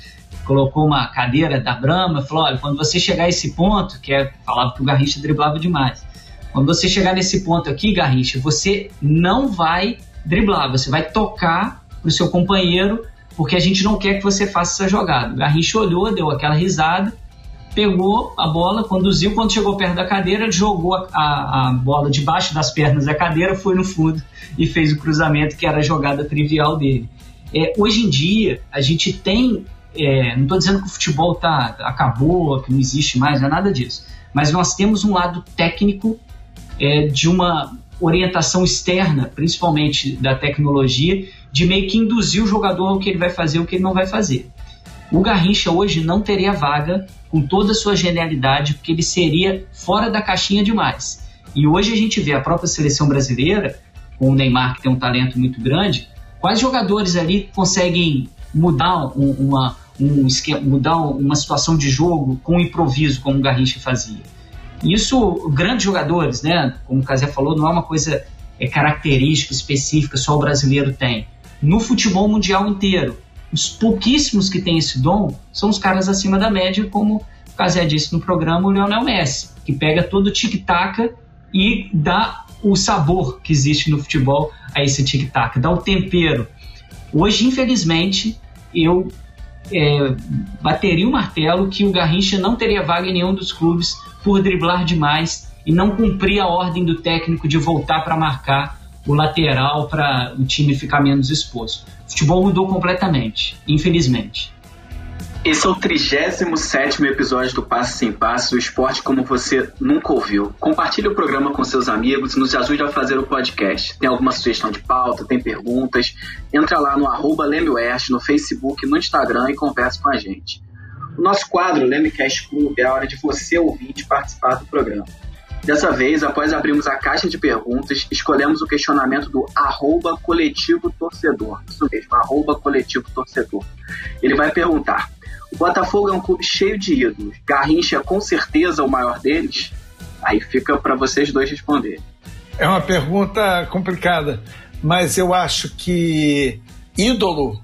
S1: colocou uma cadeira da Brahma, falou: olha, quando você chegar a esse ponto, que é, falava que o Garrincha driblava demais. Quando você chegar nesse ponto aqui, Garrincha, você não vai driblar, você vai tocar para o seu companheiro, porque a gente não quer que você faça essa jogada. O Garrincha olhou, deu aquela risada, pegou a bola, conduziu, quando chegou perto da cadeira, jogou a, a, a bola debaixo das pernas da cadeira, foi no fundo e fez o cruzamento, que era a jogada trivial dele. É, hoje em dia, a gente tem é, não estou dizendo que o futebol tá, acabou, que não existe mais, não é nada disso. Mas nós temos um lado técnico é, de uma orientação externa, principalmente da tecnologia, de meio que induzir o jogador o que ele vai fazer o que ele não vai fazer. O Garrincha hoje não teria vaga com toda a sua genialidade, porque ele seria fora da caixinha demais. E hoje a gente vê a própria seleção brasileira, com o Neymar, que tem um talento muito grande, quais jogadores ali conseguem mudar um, uma, um esquema, mudar uma situação de jogo com improviso, como o Garrincha fazia. Isso, grandes jogadores, né, como o Casé falou, não é uma coisa é, característica, específica, só o brasileiro tem. No futebol mundial inteiro, os pouquíssimos que têm esse dom são os caras acima da média, como o Casé disse no programa, o Lionel Messi, que pega todo o tic-tac e dá o sabor que existe no futebol a esse tic-tac, dá o tempero. Hoje, infelizmente, eu é, bateria o martelo que o Garrincha não teria vaga em nenhum dos clubes por driblar demais e não cumprir a ordem do técnico de voltar para marcar o lateral para o time ficar menos exposto. O futebol mudou completamente, infelizmente.
S2: Esse é o 37 episódio do Passe Sem Passe, o esporte como você nunca ouviu. Compartilhe o programa com seus amigos e nos ajude a fazer o podcast. Tem alguma sugestão de pauta, tem perguntas? Entra lá no arroba no Facebook, no Instagram e converse com a gente. O nosso quadro Lemecast Club é a hora de você, ouvinte, participar do programa. Dessa vez, após abrirmos a caixa de perguntas, escolhemos o questionamento do arroba coletivo torcedor. Isso mesmo, arroba coletivo torcedor. Ele vai perguntar: o Botafogo é um clube cheio de ídolos. Garrincha é com certeza o maior deles? Aí fica para vocês dois responderem.
S4: É uma pergunta complicada, mas eu acho que ídolo,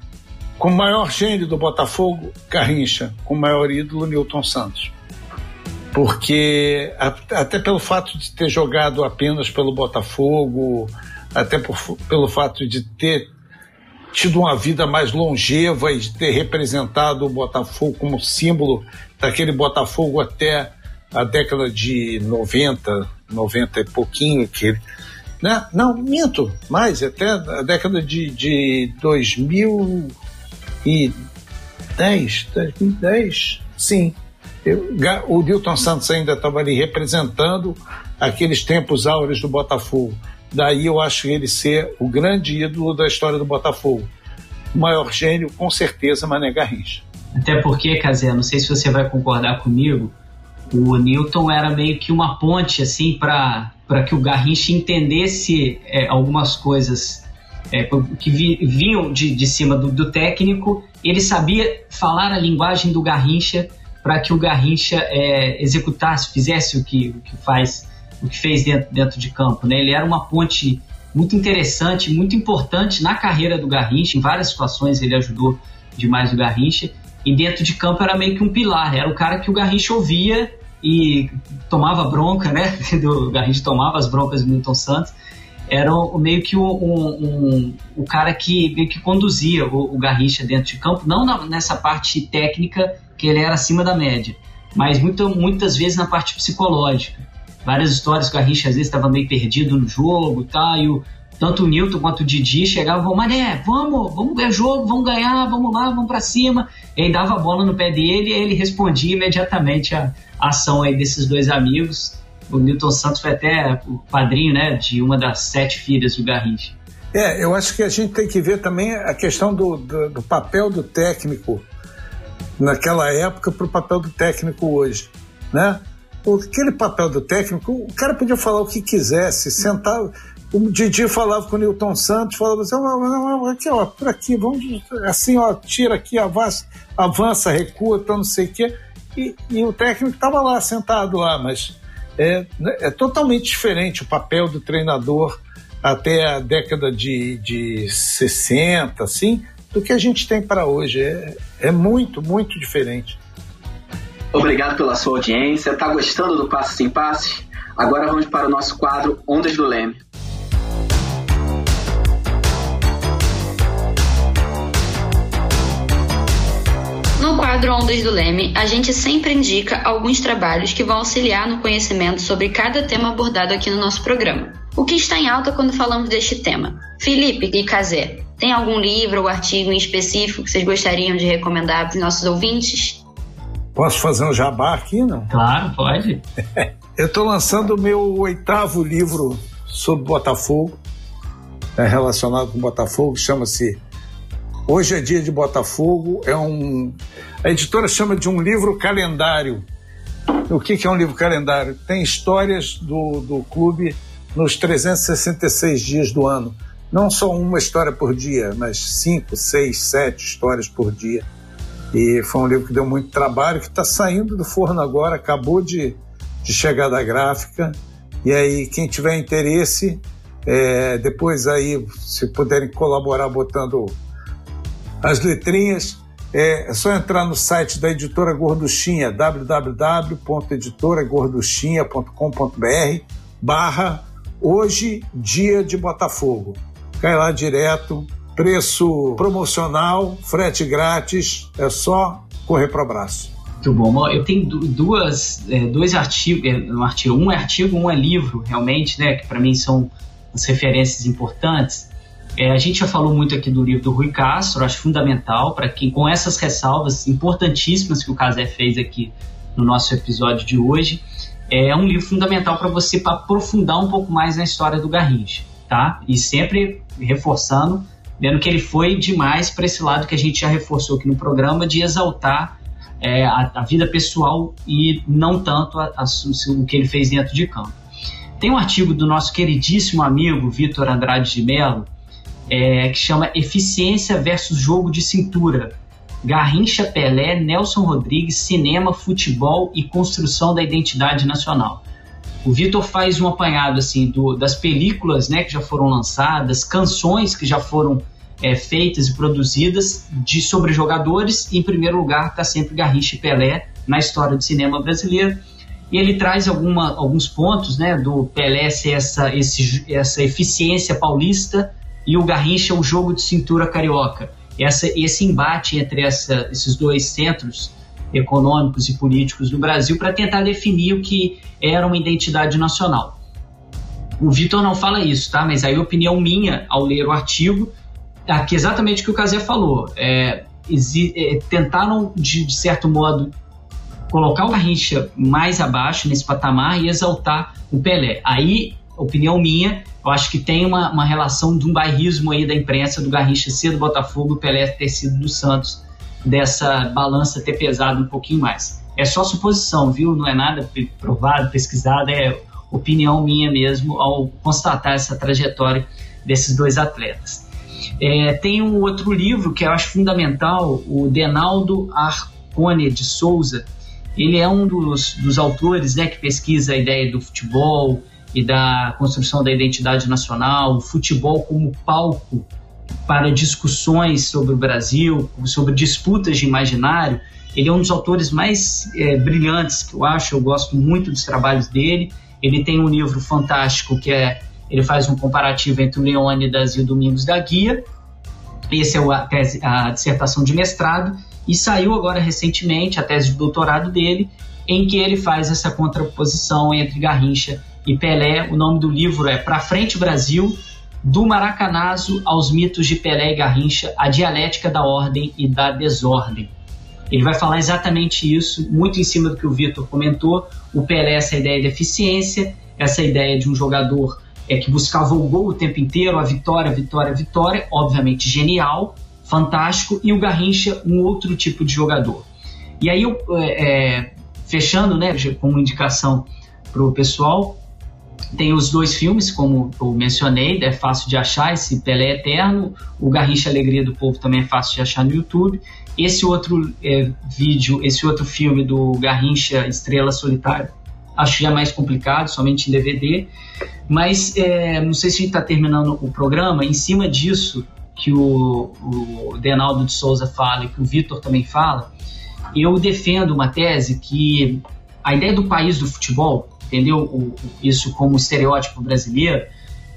S4: com o maior gênio do Botafogo, Garrincha, com o maior ídolo, Newton Santos. Porque, até pelo fato de ter jogado apenas pelo Botafogo, até por, pelo fato de ter tido uma vida mais longeva e de ter representado o Botafogo como símbolo daquele Botafogo até a década de 90, 90 e pouquinho, que né? Não, minto, mais, até a década de, de 2010, 2010, sim. O Dilton Santos ainda estava ali representando aqueles tempos áureos do Botafogo. Daí eu acho ele ser o grande ídolo da história do Botafogo. O maior gênio, com certeza, Mané Garrincha.
S1: Até porque, Casé, não sei se você vai concordar comigo, o Newton era meio que uma ponte assim para que o Garrincha entendesse é, algumas coisas é, que vi, vinham de, de cima do, do, técnico. Ele sabia falar a linguagem do Garrincha para que o Garrincha é, executasse, fizesse o que, o que faz o que fez dentro, dentro de campo. Né? Ele era uma ponte muito interessante, muito importante na carreira do Garrincha. Em várias situações ele ajudou demais o Garrincha. E dentro de campo era meio que um pilar. Era o cara que o Garrincha ouvia e tomava bronca, né? O Garrincha tomava as broncas do Milton Santos. Era meio que um, um, o cara que meio que conduzia o, o Garrincha dentro de campo, não na, nessa parte técnica que ele era acima da média, mas muito, muitas vezes na parte psicológica várias histórias que o Garrincha às vezes estava meio perdido no jogo e o, tanto o Newton quanto o Didi chegavam e falavam, Mané, vamos, vamos ganhar jogo, vamos ganhar, vamos lá, vamos para cima. E aí dava a bola no pé dele e ele respondia imediatamente a, a ação aí desses dois amigos. O Newton Santos foi até o padrinho né, de uma das sete filhas do Garrincha.
S4: É, eu acho que a gente tem que ver também a questão do, do, do papel do técnico naquela época para o papel do técnico hoje. Né? aquele papel do técnico, o cara podia falar o que quisesse, sentar. o Didi falava com o Newton Santos, falava assim, aqui, ó, por aqui, vamos, assim, ó, tira aqui, avança, avança recua, então não sei o quê. E, e o técnico estava lá, sentado lá, mas é, né, é totalmente diferente o papel do treinador até a década de, de 60, assim, do que a gente tem para hoje. É, é muito, muito diferente.
S2: Obrigado pela sua audiência. Tá gostando do Passo Sem Passe? Agora vamos para o nosso quadro Ondas do Leme.
S3: No quadro Ondas do Leme, a gente sempre indica alguns trabalhos que vão auxiliar no conhecimento sobre cada tema abordado aqui no nosso programa. O que está em alta quando falamos deste tema? Felipe e Cazé, tem algum livro ou artigo em específico que vocês gostariam de recomendar para os nossos ouvintes?
S4: Posso fazer um jabá aqui, não?
S1: Claro, pode.
S4: Eu estou lançando o meu oitavo livro sobre Botafogo, é relacionado com Botafogo, chama-se Hoje é dia de Botafogo, é um. A editora chama de um livro calendário. O que, que é um livro calendário? Tem histórias do, do clube nos 366 dias do ano. Não só uma história por dia, mas cinco, seis, sete histórias por dia. E foi um livro que deu muito trabalho, que está saindo do forno agora, acabou de, de chegar da gráfica. E aí, quem tiver interesse, é, depois aí, se puderem colaborar botando as letrinhas. É, é só entrar no site da editora Gorduchinha, www.editoragorduchinha.com.br barra hoje dia de Botafogo. Cai lá direto, preço promocional, frete grátis, é só correr para o abraço.
S1: Muito bom. Eu tenho duas, é, dois artigos, é, um artigo, um é artigo, um é livro, realmente, né, que para mim são as referências importantes. É, a gente já falou muito aqui do livro do Rui Castro, acho fundamental para quem, com essas ressalvas importantíssimas que o Casé fez aqui no nosso episódio de hoje, é um livro fundamental para você aprofundar um pouco mais na história do Garrincha, tá? E sempre reforçando, vendo que ele foi demais para esse lado que a gente já reforçou aqui no programa de exaltar é, a, a, vida pessoal e não tanto a, a, o que ele fez dentro de campo. Tem um artigo do nosso queridíssimo amigo Vitor Andrade de Mello, é, que chama Eficiência versus Jogo de Cintura. Garrincha, Pelé, Nelson Rodrigues, cinema, futebol e construção da identidade nacional. O Vitor faz um apanhado assim do, das películas né, que já foram lançadas, canções que já foram é, feitas e produzidas de sobre jogadores. E, em primeiro lugar está sempre Garrincha e Pelé na história do cinema brasileiro. E ele traz alguma, alguns pontos né, do Pelé ser essa, esse, essa eficiência paulista e o Garrincha o jogo de cintura carioca. Essa, esse embate entre essa, esses dois centros econômicos e políticos do Brasil para tentar definir o que era uma identidade nacional. O Vitor não fala isso, tá? Mas aí a opinião minha ao ler o artigo, aqui exatamente o que o Casé falou. É, é, tentaram, de, de certo modo, colocar o Garrincha mais abaixo nesse patamar e exaltar o Pelé. Aí, opinião minha, eu acho que tem uma, uma relação de um bairrismo aí da imprensa do Garrincha ser do Botafogo, o Pelé ter sido do Santos, dessa balança ter pesado um pouquinho mais. É só suposição, viu? Não é nada provado, pesquisado, é opinião minha mesmo ao constatar essa trajetória desses dois atletas. É, tem um outro livro que eu acho fundamental, o Denaldo Arcone de Souza. Ele é um dos, dos autores né, que pesquisa a ideia do futebol, e da construção da identidade nacional, o futebol como palco para discussões sobre o Brasil, sobre disputas de imaginário. Ele é um dos autores mais é, brilhantes que eu acho, eu gosto muito dos trabalhos dele. Ele tem um livro fantástico que é ele faz um comparativo entre o Leônidas e o Domingos da Guia. Esse é a, tese, a dissertação de mestrado e saiu agora recentemente a tese de doutorado dele, em que ele faz essa contraposição entre Garrincha e Pelé. O nome do livro é Pra Frente Brasil, do Maracanazo aos mitos de Pelé e Garrincha, a dialética da ordem e da desordem. Ele vai falar exatamente isso, muito em cima do que o Vitor comentou. O Pelé, essa ideia de eficiência, essa ideia de um jogador é, que buscava o gol o tempo inteiro, a vitória, vitória, vitória, obviamente genial, fantástico, e o Garrincha, um outro tipo de jogador. E aí, é, é fechando, né, com uma indicação para o pessoal, tem os dois filmes, como eu mencionei, é fácil de achar, esse Pelé Eterno, o Garrincha Alegria do Povo também é fácil de achar no YouTube. Esse outro é, vídeo, esse outro filme do Garrincha Estrela Solitária, acho já mais complicado, somente em DVD. Mas é, não sei se a gente está terminando o programa, em cima disso que o, o Denaldo de Souza fala e que o Vitor também fala, eu defendo uma tese que a ideia do país do futebol, entendeu? O, isso como estereótipo brasileiro,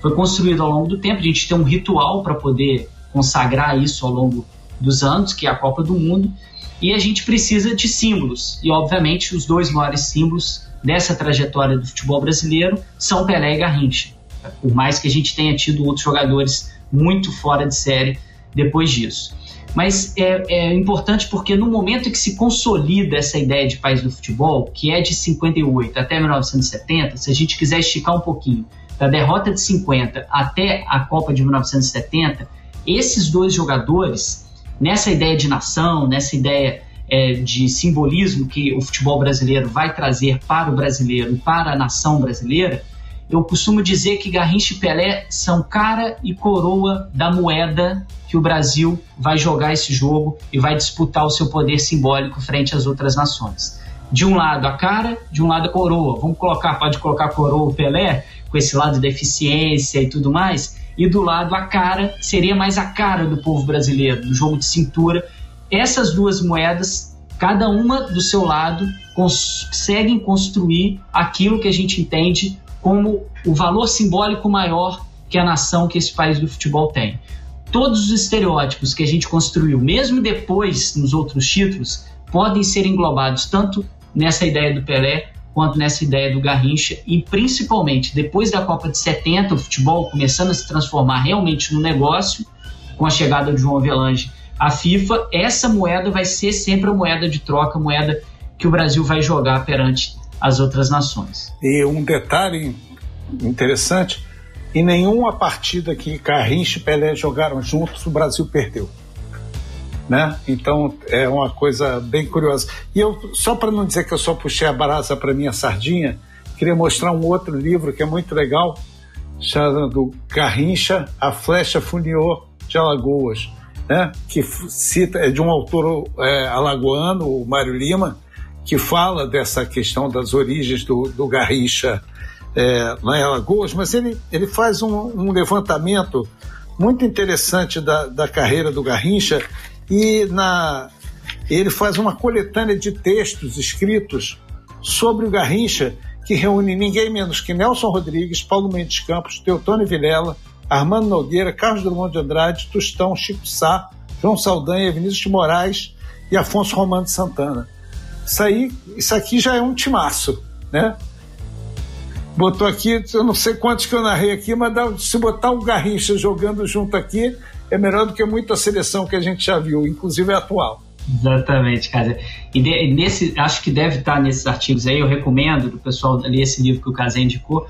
S1: foi construído ao longo do tempo. A gente tem um ritual para poder consagrar isso ao longo dos anos, que é a Copa do Mundo, e a gente precisa de símbolos. E, obviamente, os dois maiores símbolos dessa trajetória do futebol brasileiro são Pelé e Garrincha. Por mais que a gente tenha tido outros jogadores muito fora de série depois disso. Mas é, é, importante porque no momento que se consolida essa ideia de país do futebol, que é de 58 até 1970, se a gente quiser esticar um pouquinho, da derrota de 50 até a Copa de 1970, esses dois jogadores, nessa ideia de nação, nessa ideia é, de simbolismo que o futebol brasileiro vai trazer para o brasileiro para a nação brasileira, eu costumo dizer que Garrincha e Pelé são cara e coroa da moeda que o Brasil vai jogar esse jogo e vai disputar o seu poder simbólico frente às outras nações. De um lado a cara, de um lado a coroa. Vamos colocar, pode colocar coroa o Pelé, com esse lado da eficiência e tudo mais, e do lado a cara, seria mais a cara do povo brasileiro, do jogo de cintura. Essas duas moedas, cada uma do seu lado, conseguem construir aquilo que a gente entende como o valor simbólico maior que a nação, que esse país do futebol tem. Todos os estereótipos que a gente construiu, mesmo depois nos outros títulos, podem ser englobados tanto nessa ideia do Pelé quanto nessa ideia do Garrincha e principalmente depois da Copa de 70, o futebol começando a se transformar realmente no negócio, com a chegada de João Avelange à FIFA, essa moeda vai ser sempre a moeda de troca, a moeda que o Brasil vai jogar perante as outras nações.
S4: E um detalhe interessante: em nenhuma partida que Garrincha e Pelé jogaram juntos, o Brasil perdeu. Né? Então é uma coisa bem curiosa. E eu, só para não dizer que eu só puxei a brasa para minha sardinha, queria mostrar um outro livro que é muito legal, chamado Garrincha, A Flecha Funiô de Alagoas, né? que cita, é de um autor é, alagoano, o Mário Lima, que fala dessa questão das origens do, do Garrincha é, lá em Alagoas, mas ele, ele faz um, um levantamento muito interessante da, da carreira do Garrincha e na, ele faz uma coletânea de textos escritos sobre o Garrincha que reúne ninguém menos que Nelson Rodrigues, Paulo Mendes Campos, Teotônio Vilela, Armando Nogueira, Carlos Drummond de Andrade, Tustão, Chico Sá, João Saldanha, Vinícius de Moraes e Afonso Romano de Santana. Isso aí, isso aqui já é um timaço, né? Botou aqui, eu não sei quantos que eu narrei aqui, mas dá, se botar um Garrincha jogando junto aqui, é melhor do que muita seleção que a gente já viu, inclusive a atual.
S1: Exatamente, cara. E de, nesse, acho que deve estar nesses artigos aí, eu recomendo o pessoal ler esse livro que o Casé indicou.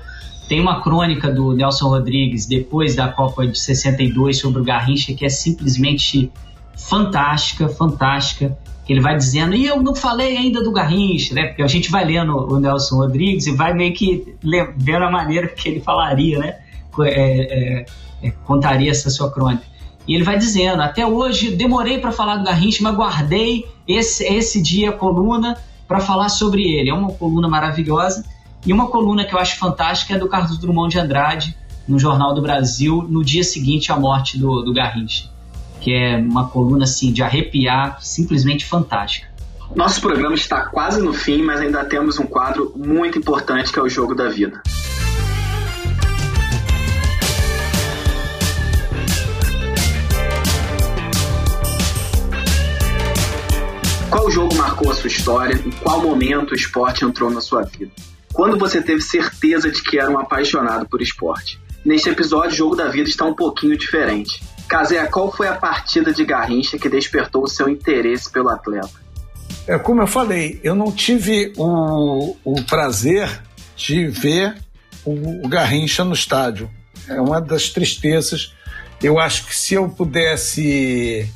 S1: Tem uma crônica do Nelson Rodrigues depois da Copa de 62 sobre o Garrincha que é simplesmente fantástica, fantástica ele vai dizendo, e eu não falei ainda do Garrincha, né? Porque a gente vai lendo o Nelson Rodrigues e vai meio que vendo a maneira que ele falaria, né? É, é, é, contaria essa sua crônica. E ele vai dizendo, até hoje demorei para falar do Garrincha, mas guardei esse, esse dia a coluna para falar sobre ele. É uma coluna maravilhosa. E uma coluna que eu acho fantástica é do Carlos Drummond de Andrade, no Jornal do Brasil, no dia seguinte à morte do, do Garrincha que é uma coluna assim de arrepiar, simplesmente fantástica.
S2: Nosso programa está quase no fim, mas ainda temos um quadro muito importante que é o Jogo da Vida. Qual jogo marcou a sua história? Em qual momento o esporte entrou na sua vida? Quando você teve certeza de que era um apaixonado por esporte? Neste episódio, o Jogo da Vida está um pouquinho diferente. Casé, qual foi a partida de Garrincha que despertou o seu interesse pelo atleta?
S4: É, como eu falei, eu não tive o, o prazer de ver o, o Garrincha no estádio. É uma das tristezas. Eu acho que se eu pudesse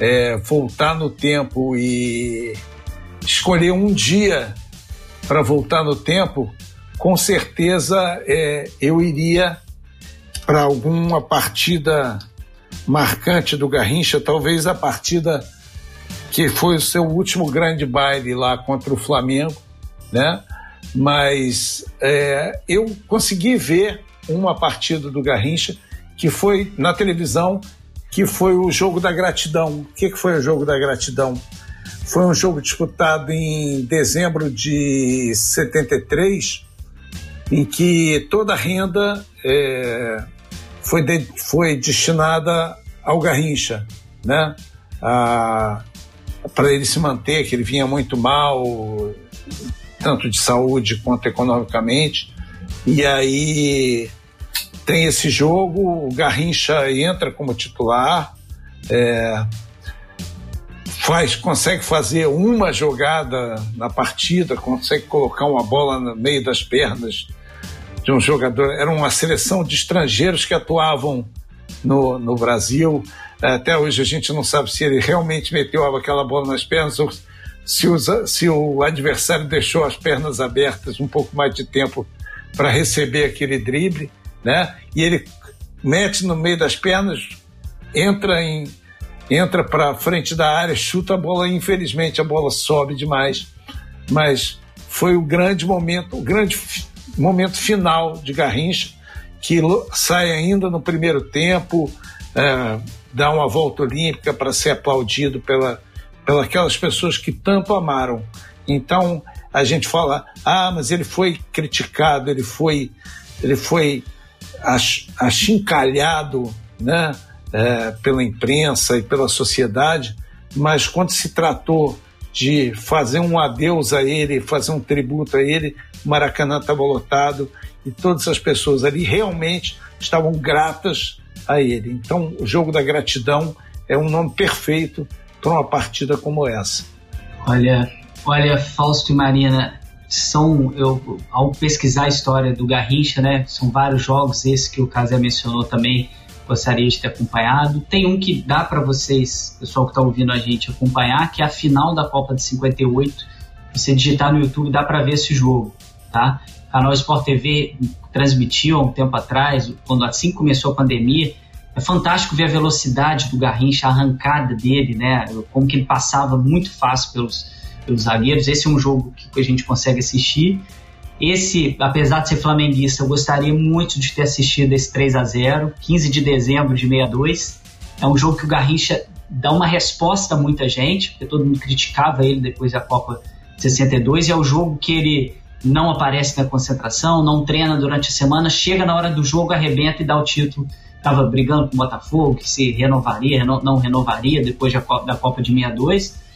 S4: é, voltar no tempo e escolher um dia para voltar no tempo, com certeza é, eu iria para alguma partida marcante do Garrincha, talvez a partida que foi o seu último grande baile lá contra o Flamengo, né? Mas é, eu consegui ver uma partida do Garrincha que foi na televisão, que foi o jogo da gratidão. O que, que foi o jogo da gratidão? Foi um jogo disputado em dezembro de 73, em que toda a renda é, foi, de, foi destinada ao Garrincha, né? Para ele se manter, que ele vinha muito mal, tanto de saúde quanto economicamente. E aí tem esse jogo, o Garrincha entra como titular, é, faz, consegue fazer uma jogada na partida, consegue colocar uma bola no meio das pernas de um jogador. Era uma seleção de estrangeiros que atuavam no, no Brasil. É, até hoje a gente não sabe se ele realmente meteu aquela bola nas pernas ou se, usa, se o adversário deixou as pernas abertas um pouco mais de tempo para receber aquele drible, né? E ele mete no meio das pernas, entra em entra para frente da área, chuta a bola, infelizmente a bola sobe demais, mas foi o grande momento, o grande momento final de Garrincha, que sai ainda no primeiro tempo, é, dá uma volta olímpica para ser aplaudido pela, pelas aquelas pessoas que tanto amaram. Então a gente fala, ah, mas ele foi criticado, ele foi, ele foi achincalhado, né, é, pela imprensa e pela sociedade, mas quando se tratou de fazer um adeus a ele, fazer um tributo a ele, o Maracanã estava lotado e todas as pessoas ali realmente estavam gratas a ele. Então, o jogo da gratidão é um nome perfeito para uma partida como essa.
S1: Olha, olha, Fausto e Marina, são eu ao pesquisar a história do Garrincha, né? São vários jogos esse que o Casé mencionou também. Gostaria de ter acompanhado. Tem um que dá para vocês, pessoal que está ouvindo a gente, acompanhar, que é a final da Copa de 58. Você digitar no YouTube dá para ver esse jogo, tá? O canal Sport TV transmitiu há um tempo atrás, quando assim começou a pandemia. É fantástico ver a velocidade do Garrincha, a arrancada dele, né? Como que ele passava muito fácil pelos, pelos zagueiros. Esse é um jogo que a gente consegue assistir. Esse, apesar de ser flamenguista, eu gostaria muito de ter assistido esse 3 a 0 15 de dezembro de 62. É um jogo que o Garrincha dá uma resposta a muita gente, porque todo mundo criticava ele depois da Copa 62, e é o jogo que ele não aparece na concentração, não treina durante a semana, chega na hora do jogo, arrebenta e dá o título. Estava brigando com o Botafogo, que se renovaria, não, renovaria depois da Copa, da Copa de 62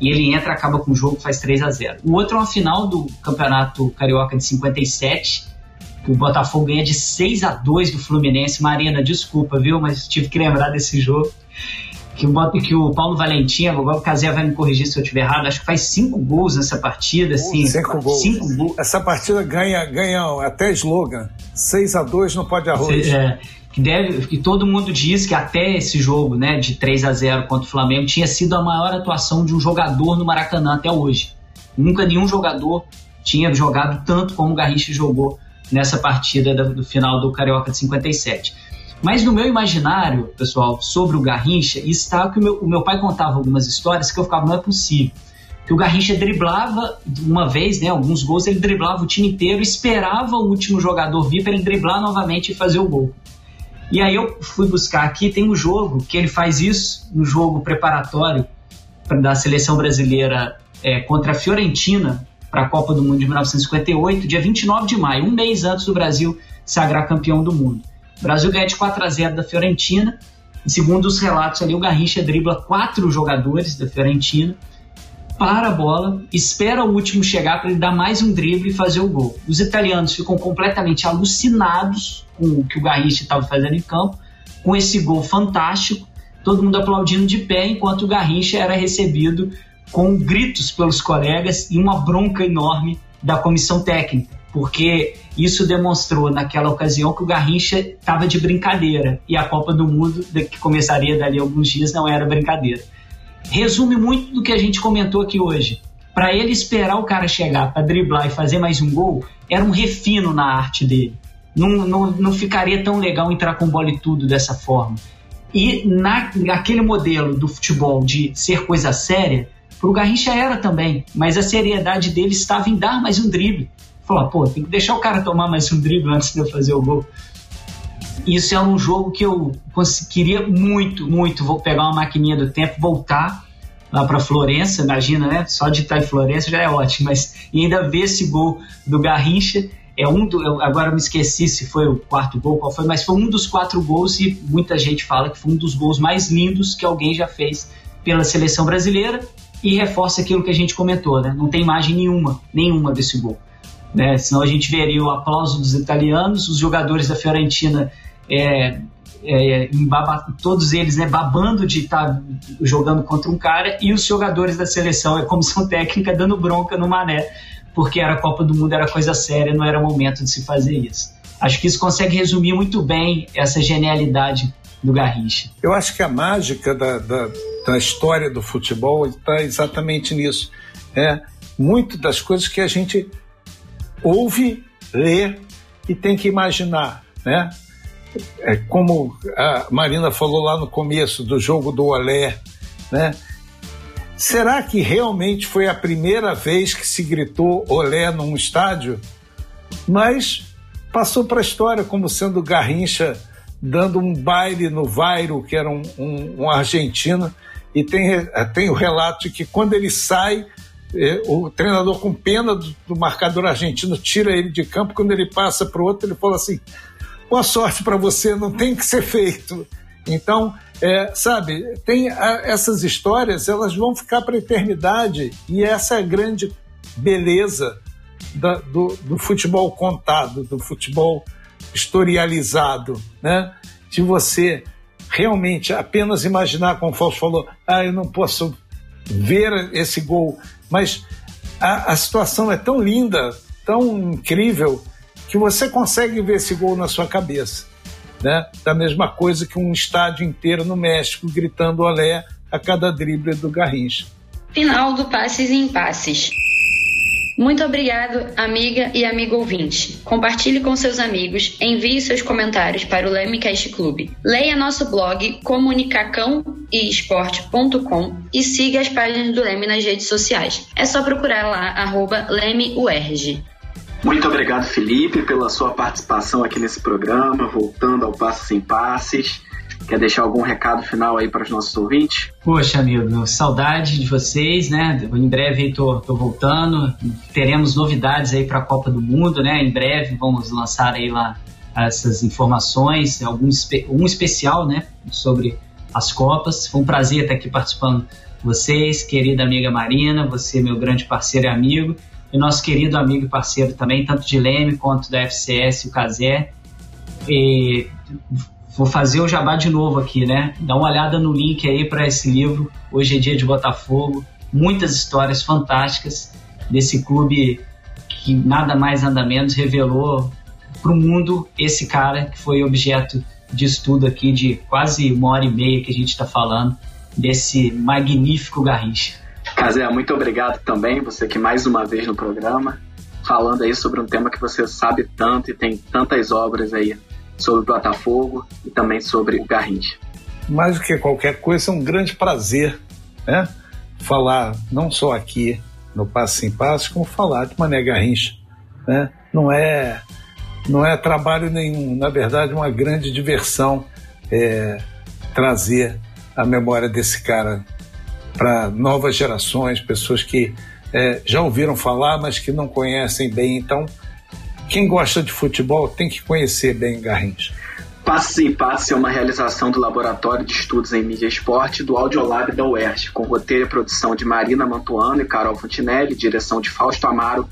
S1: e ele entra, acaba com o jogo, faz 3 a 0 O outro é uma final do Campeonato Carioca de 57, que o Botafogo ganha de 6 a 2 do Fluminense. Marina, desculpa, viu? Mas tive que lembrar desse jogo. Que o, que o Paulo Valentim, agora o Casé vai me corrigir se eu estiver errado, acho que faz cinco gols nessa partida. Assim,
S4: cinco gols. Cinco gols. Essa partida ganha, ganha até slogan: 6 a 2 não pode arroz.
S1: É, que, deve, que todo mundo diz que até esse jogo né, de 3 a 0 contra o Flamengo tinha sido a maior atuação de um jogador no Maracanã até hoje. Nunca nenhum jogador tinha jogado tanto como o Garrincha jogou nessa partida do, do final do Carioca de 57. Mas no meu imaginário, pessoal, sobre o Garrincha, está que o meu, o meu pai contava algumas histórias que eu ficava, não é possível. Que o Garrincha driblava uma vez, né, alguns gols, ele driblava o time inteiro, esperava o último jogador vir para ele driblar novamente e fazer o gol. E aí eu fui buscar aqui, tem um jogo que ele faz isso, um jogo preparatório da seleção brasileira é, contra a Fiorentina para a Copa do Mundo de 1958, dia 29 de maio, um mês antes do Brasil sagrar campeão do mundo. O Brasil ganha de 4 a 0 da Fiorentina. Segundo os relatos ali, o Garrincha dribla quatro jogadores da Fiorentina para a bola, espera o último chegar para ele dar mais um drible e fazer o gol. Os italianos ficam completamente alucinados com o que o Garrincha estava fazendo em campo, com esse gol fantástico, todo mundo aplaudindo de pé, enquanto o Garrincha era recebido com gritos pelos colegas e uma bronca enorme da comissão técnica, porque isso demonstrou naquela ocasião que o Garrincha estava de brincadeira e a Copa do Mundo, que começaria dali a alguns dias, não era brincadeira resume muito do que a gente comentou aqui hoje. para ele esperar o cara chegar para driblar e fazer mais um gol, era um refino na arte dele. Não, não, não ficaria tão legal entrar com bola e tudo dessa forma. E na, naquele modelo do futebol de ser coisa séria, pro Garrincha era também, mas a seriedade dele estava em dar mais um drible. Falou, pô, tem que deixar o cara tomar mais um drible antes de eu fazer o gol. Isso é um jogo que eu queria muito, muito. Vou pegar uma maquininha do tempo, voltar lá para Florença, imagina, né? Só de estar em Florença já é ótimo, mas e ainda ver esse gol do Garrincha é um do, eu agora me esqueci se foi o quarto gol, qual foi, mas foi um dos quatro gols e muita gente fala que foi um dos gols mais lindos que alguém já fez pela seleção brasileira e reforça aquilo que a gente comentou, né? Não tem imagem nenhuma, nenhuma desse gol. Né? Senão a gente veria o aplauso dos italianos, os jogadores da Fiorentina é, é, todos eles né, babando de estar tá jogando contra um cara e os jogadores da seleção, a comissão técnica, dando bronca no Mané, porque era Copa do Mundo, era coisa séria, não era momento de se fazer isso. Acho que isso consegue resumir muito bem essa genialidade do Garrincha.
S4: Eu acho que a mágica da, da, da história do futebol está exatamente nisso. É muito das coisas que a gente ouve, lê e tem que imaginar, né? É como a Marina falou lá no começo do jogo do Olé, né? Será que realmente foi a primeira vez que se gritou olé num estádio? Mas passou para a história como sendo Garrincha dando um baile no Vairo, que era um, um, um argentino, e tem, tem o relato de que quando ele sai, o treinador com pena do, do, marcador argentino tira ele de campo, quando ele passa para o outro, ele fala assim, boa sorte para você, não tem que ser feito. Então, é, sabe, tem a, essas histórias, elas vão ficar para a eternidade e essa é a grande beleza da, do, do, futebol contado, do futebol historializado, né? De você realmente apenas imaginar, como o Fausto falou, ah, eu não posso ver esse gol, mas a, a situação é tão linda, tão incrível, que você consegue ver esse gol na sua cabeça né? Da mesma coisa que um estádio inteiro no México gritando olé a cada drible do Garrincha.
S3: Final do Passes e Impasses. Muito obrigado, amiga e amigo ouvinte. Compartilhe com seus amigos, envie seus comentários para o Lemecast Clube. Leia nosso blog comunicacãoesporte.com e siga as páginas do Leme nas redes sociais. É só procurar lá, arroba LemeUERG.
S2: Muito obrigado, Felipe, pela sua participação aqui nesse programa, voltando ao Passos Sem Passes. Quer deixar algum recado final aí para os nossos ouvintes?
S1: Poxa, amigo, saudade de vocês, né? Em breve estou voltando. Teremos novidades aí para a Copa do Mundo, né? Em breve vamos lançar aí lá essas informações, algum um especial, né? Sobre as Copas. Foi um prazer estar aqui participando vocês, querida amiga Marina, você meu grande parceiro e amigo e nosso querido amigo e parceiro também, tanto de Leme quanto da FCS, o Cazé. E vou fazer o jabá de novo aqui, né? Dá uma olhada no link aí para esse livro. Hoje é dia de Botafogo. Muitas histórias fantásticas desse clube que nada mais nada menos revelou para o mundo esse cara que foi objeto de estudo aqui de quase uma hora e meia que a gente está falando desse magnífico Garrincha.
S2: Casé, muito obrigado também, você que mais uma vez no programa, falando aí sobre um tema que você sabe tanto e tem tantas obras aí sobre o Botafogo e também sobre o Garrincha.
S4: Mais do que qualquer coisa, é um grande prazer né? falar não só aqui no Passo em Passo, como falar de Mané Garrincha. Né? Não, é, não é trabalho nenhum, na verdade, uma grande diversão é, trazer a memória desse cara para novas gerações, pessoas que é, já ouviram falar, mas que não conhecem bem. Então, quem gosta de futebol tem que conhecer bem Garrincha.
S2: Passe em Passe é uma realização do Laboratório de Estudos em Mídia e Esporte do Audiolab da UERJ, com roteiro e produção de Marina Mantuano e Carol Fontinelli, direção de Fausto Amaro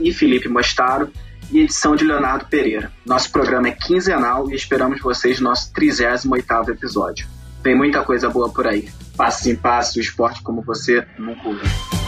S2: e Felipe Mostaro e edição de Leonardo Pereira. Nosso programa é quinzenal e esperamos vocês no nosso 38º episódio. Tem muita coisa boa por aí passo em passo, o esporte como você nunca ouviu.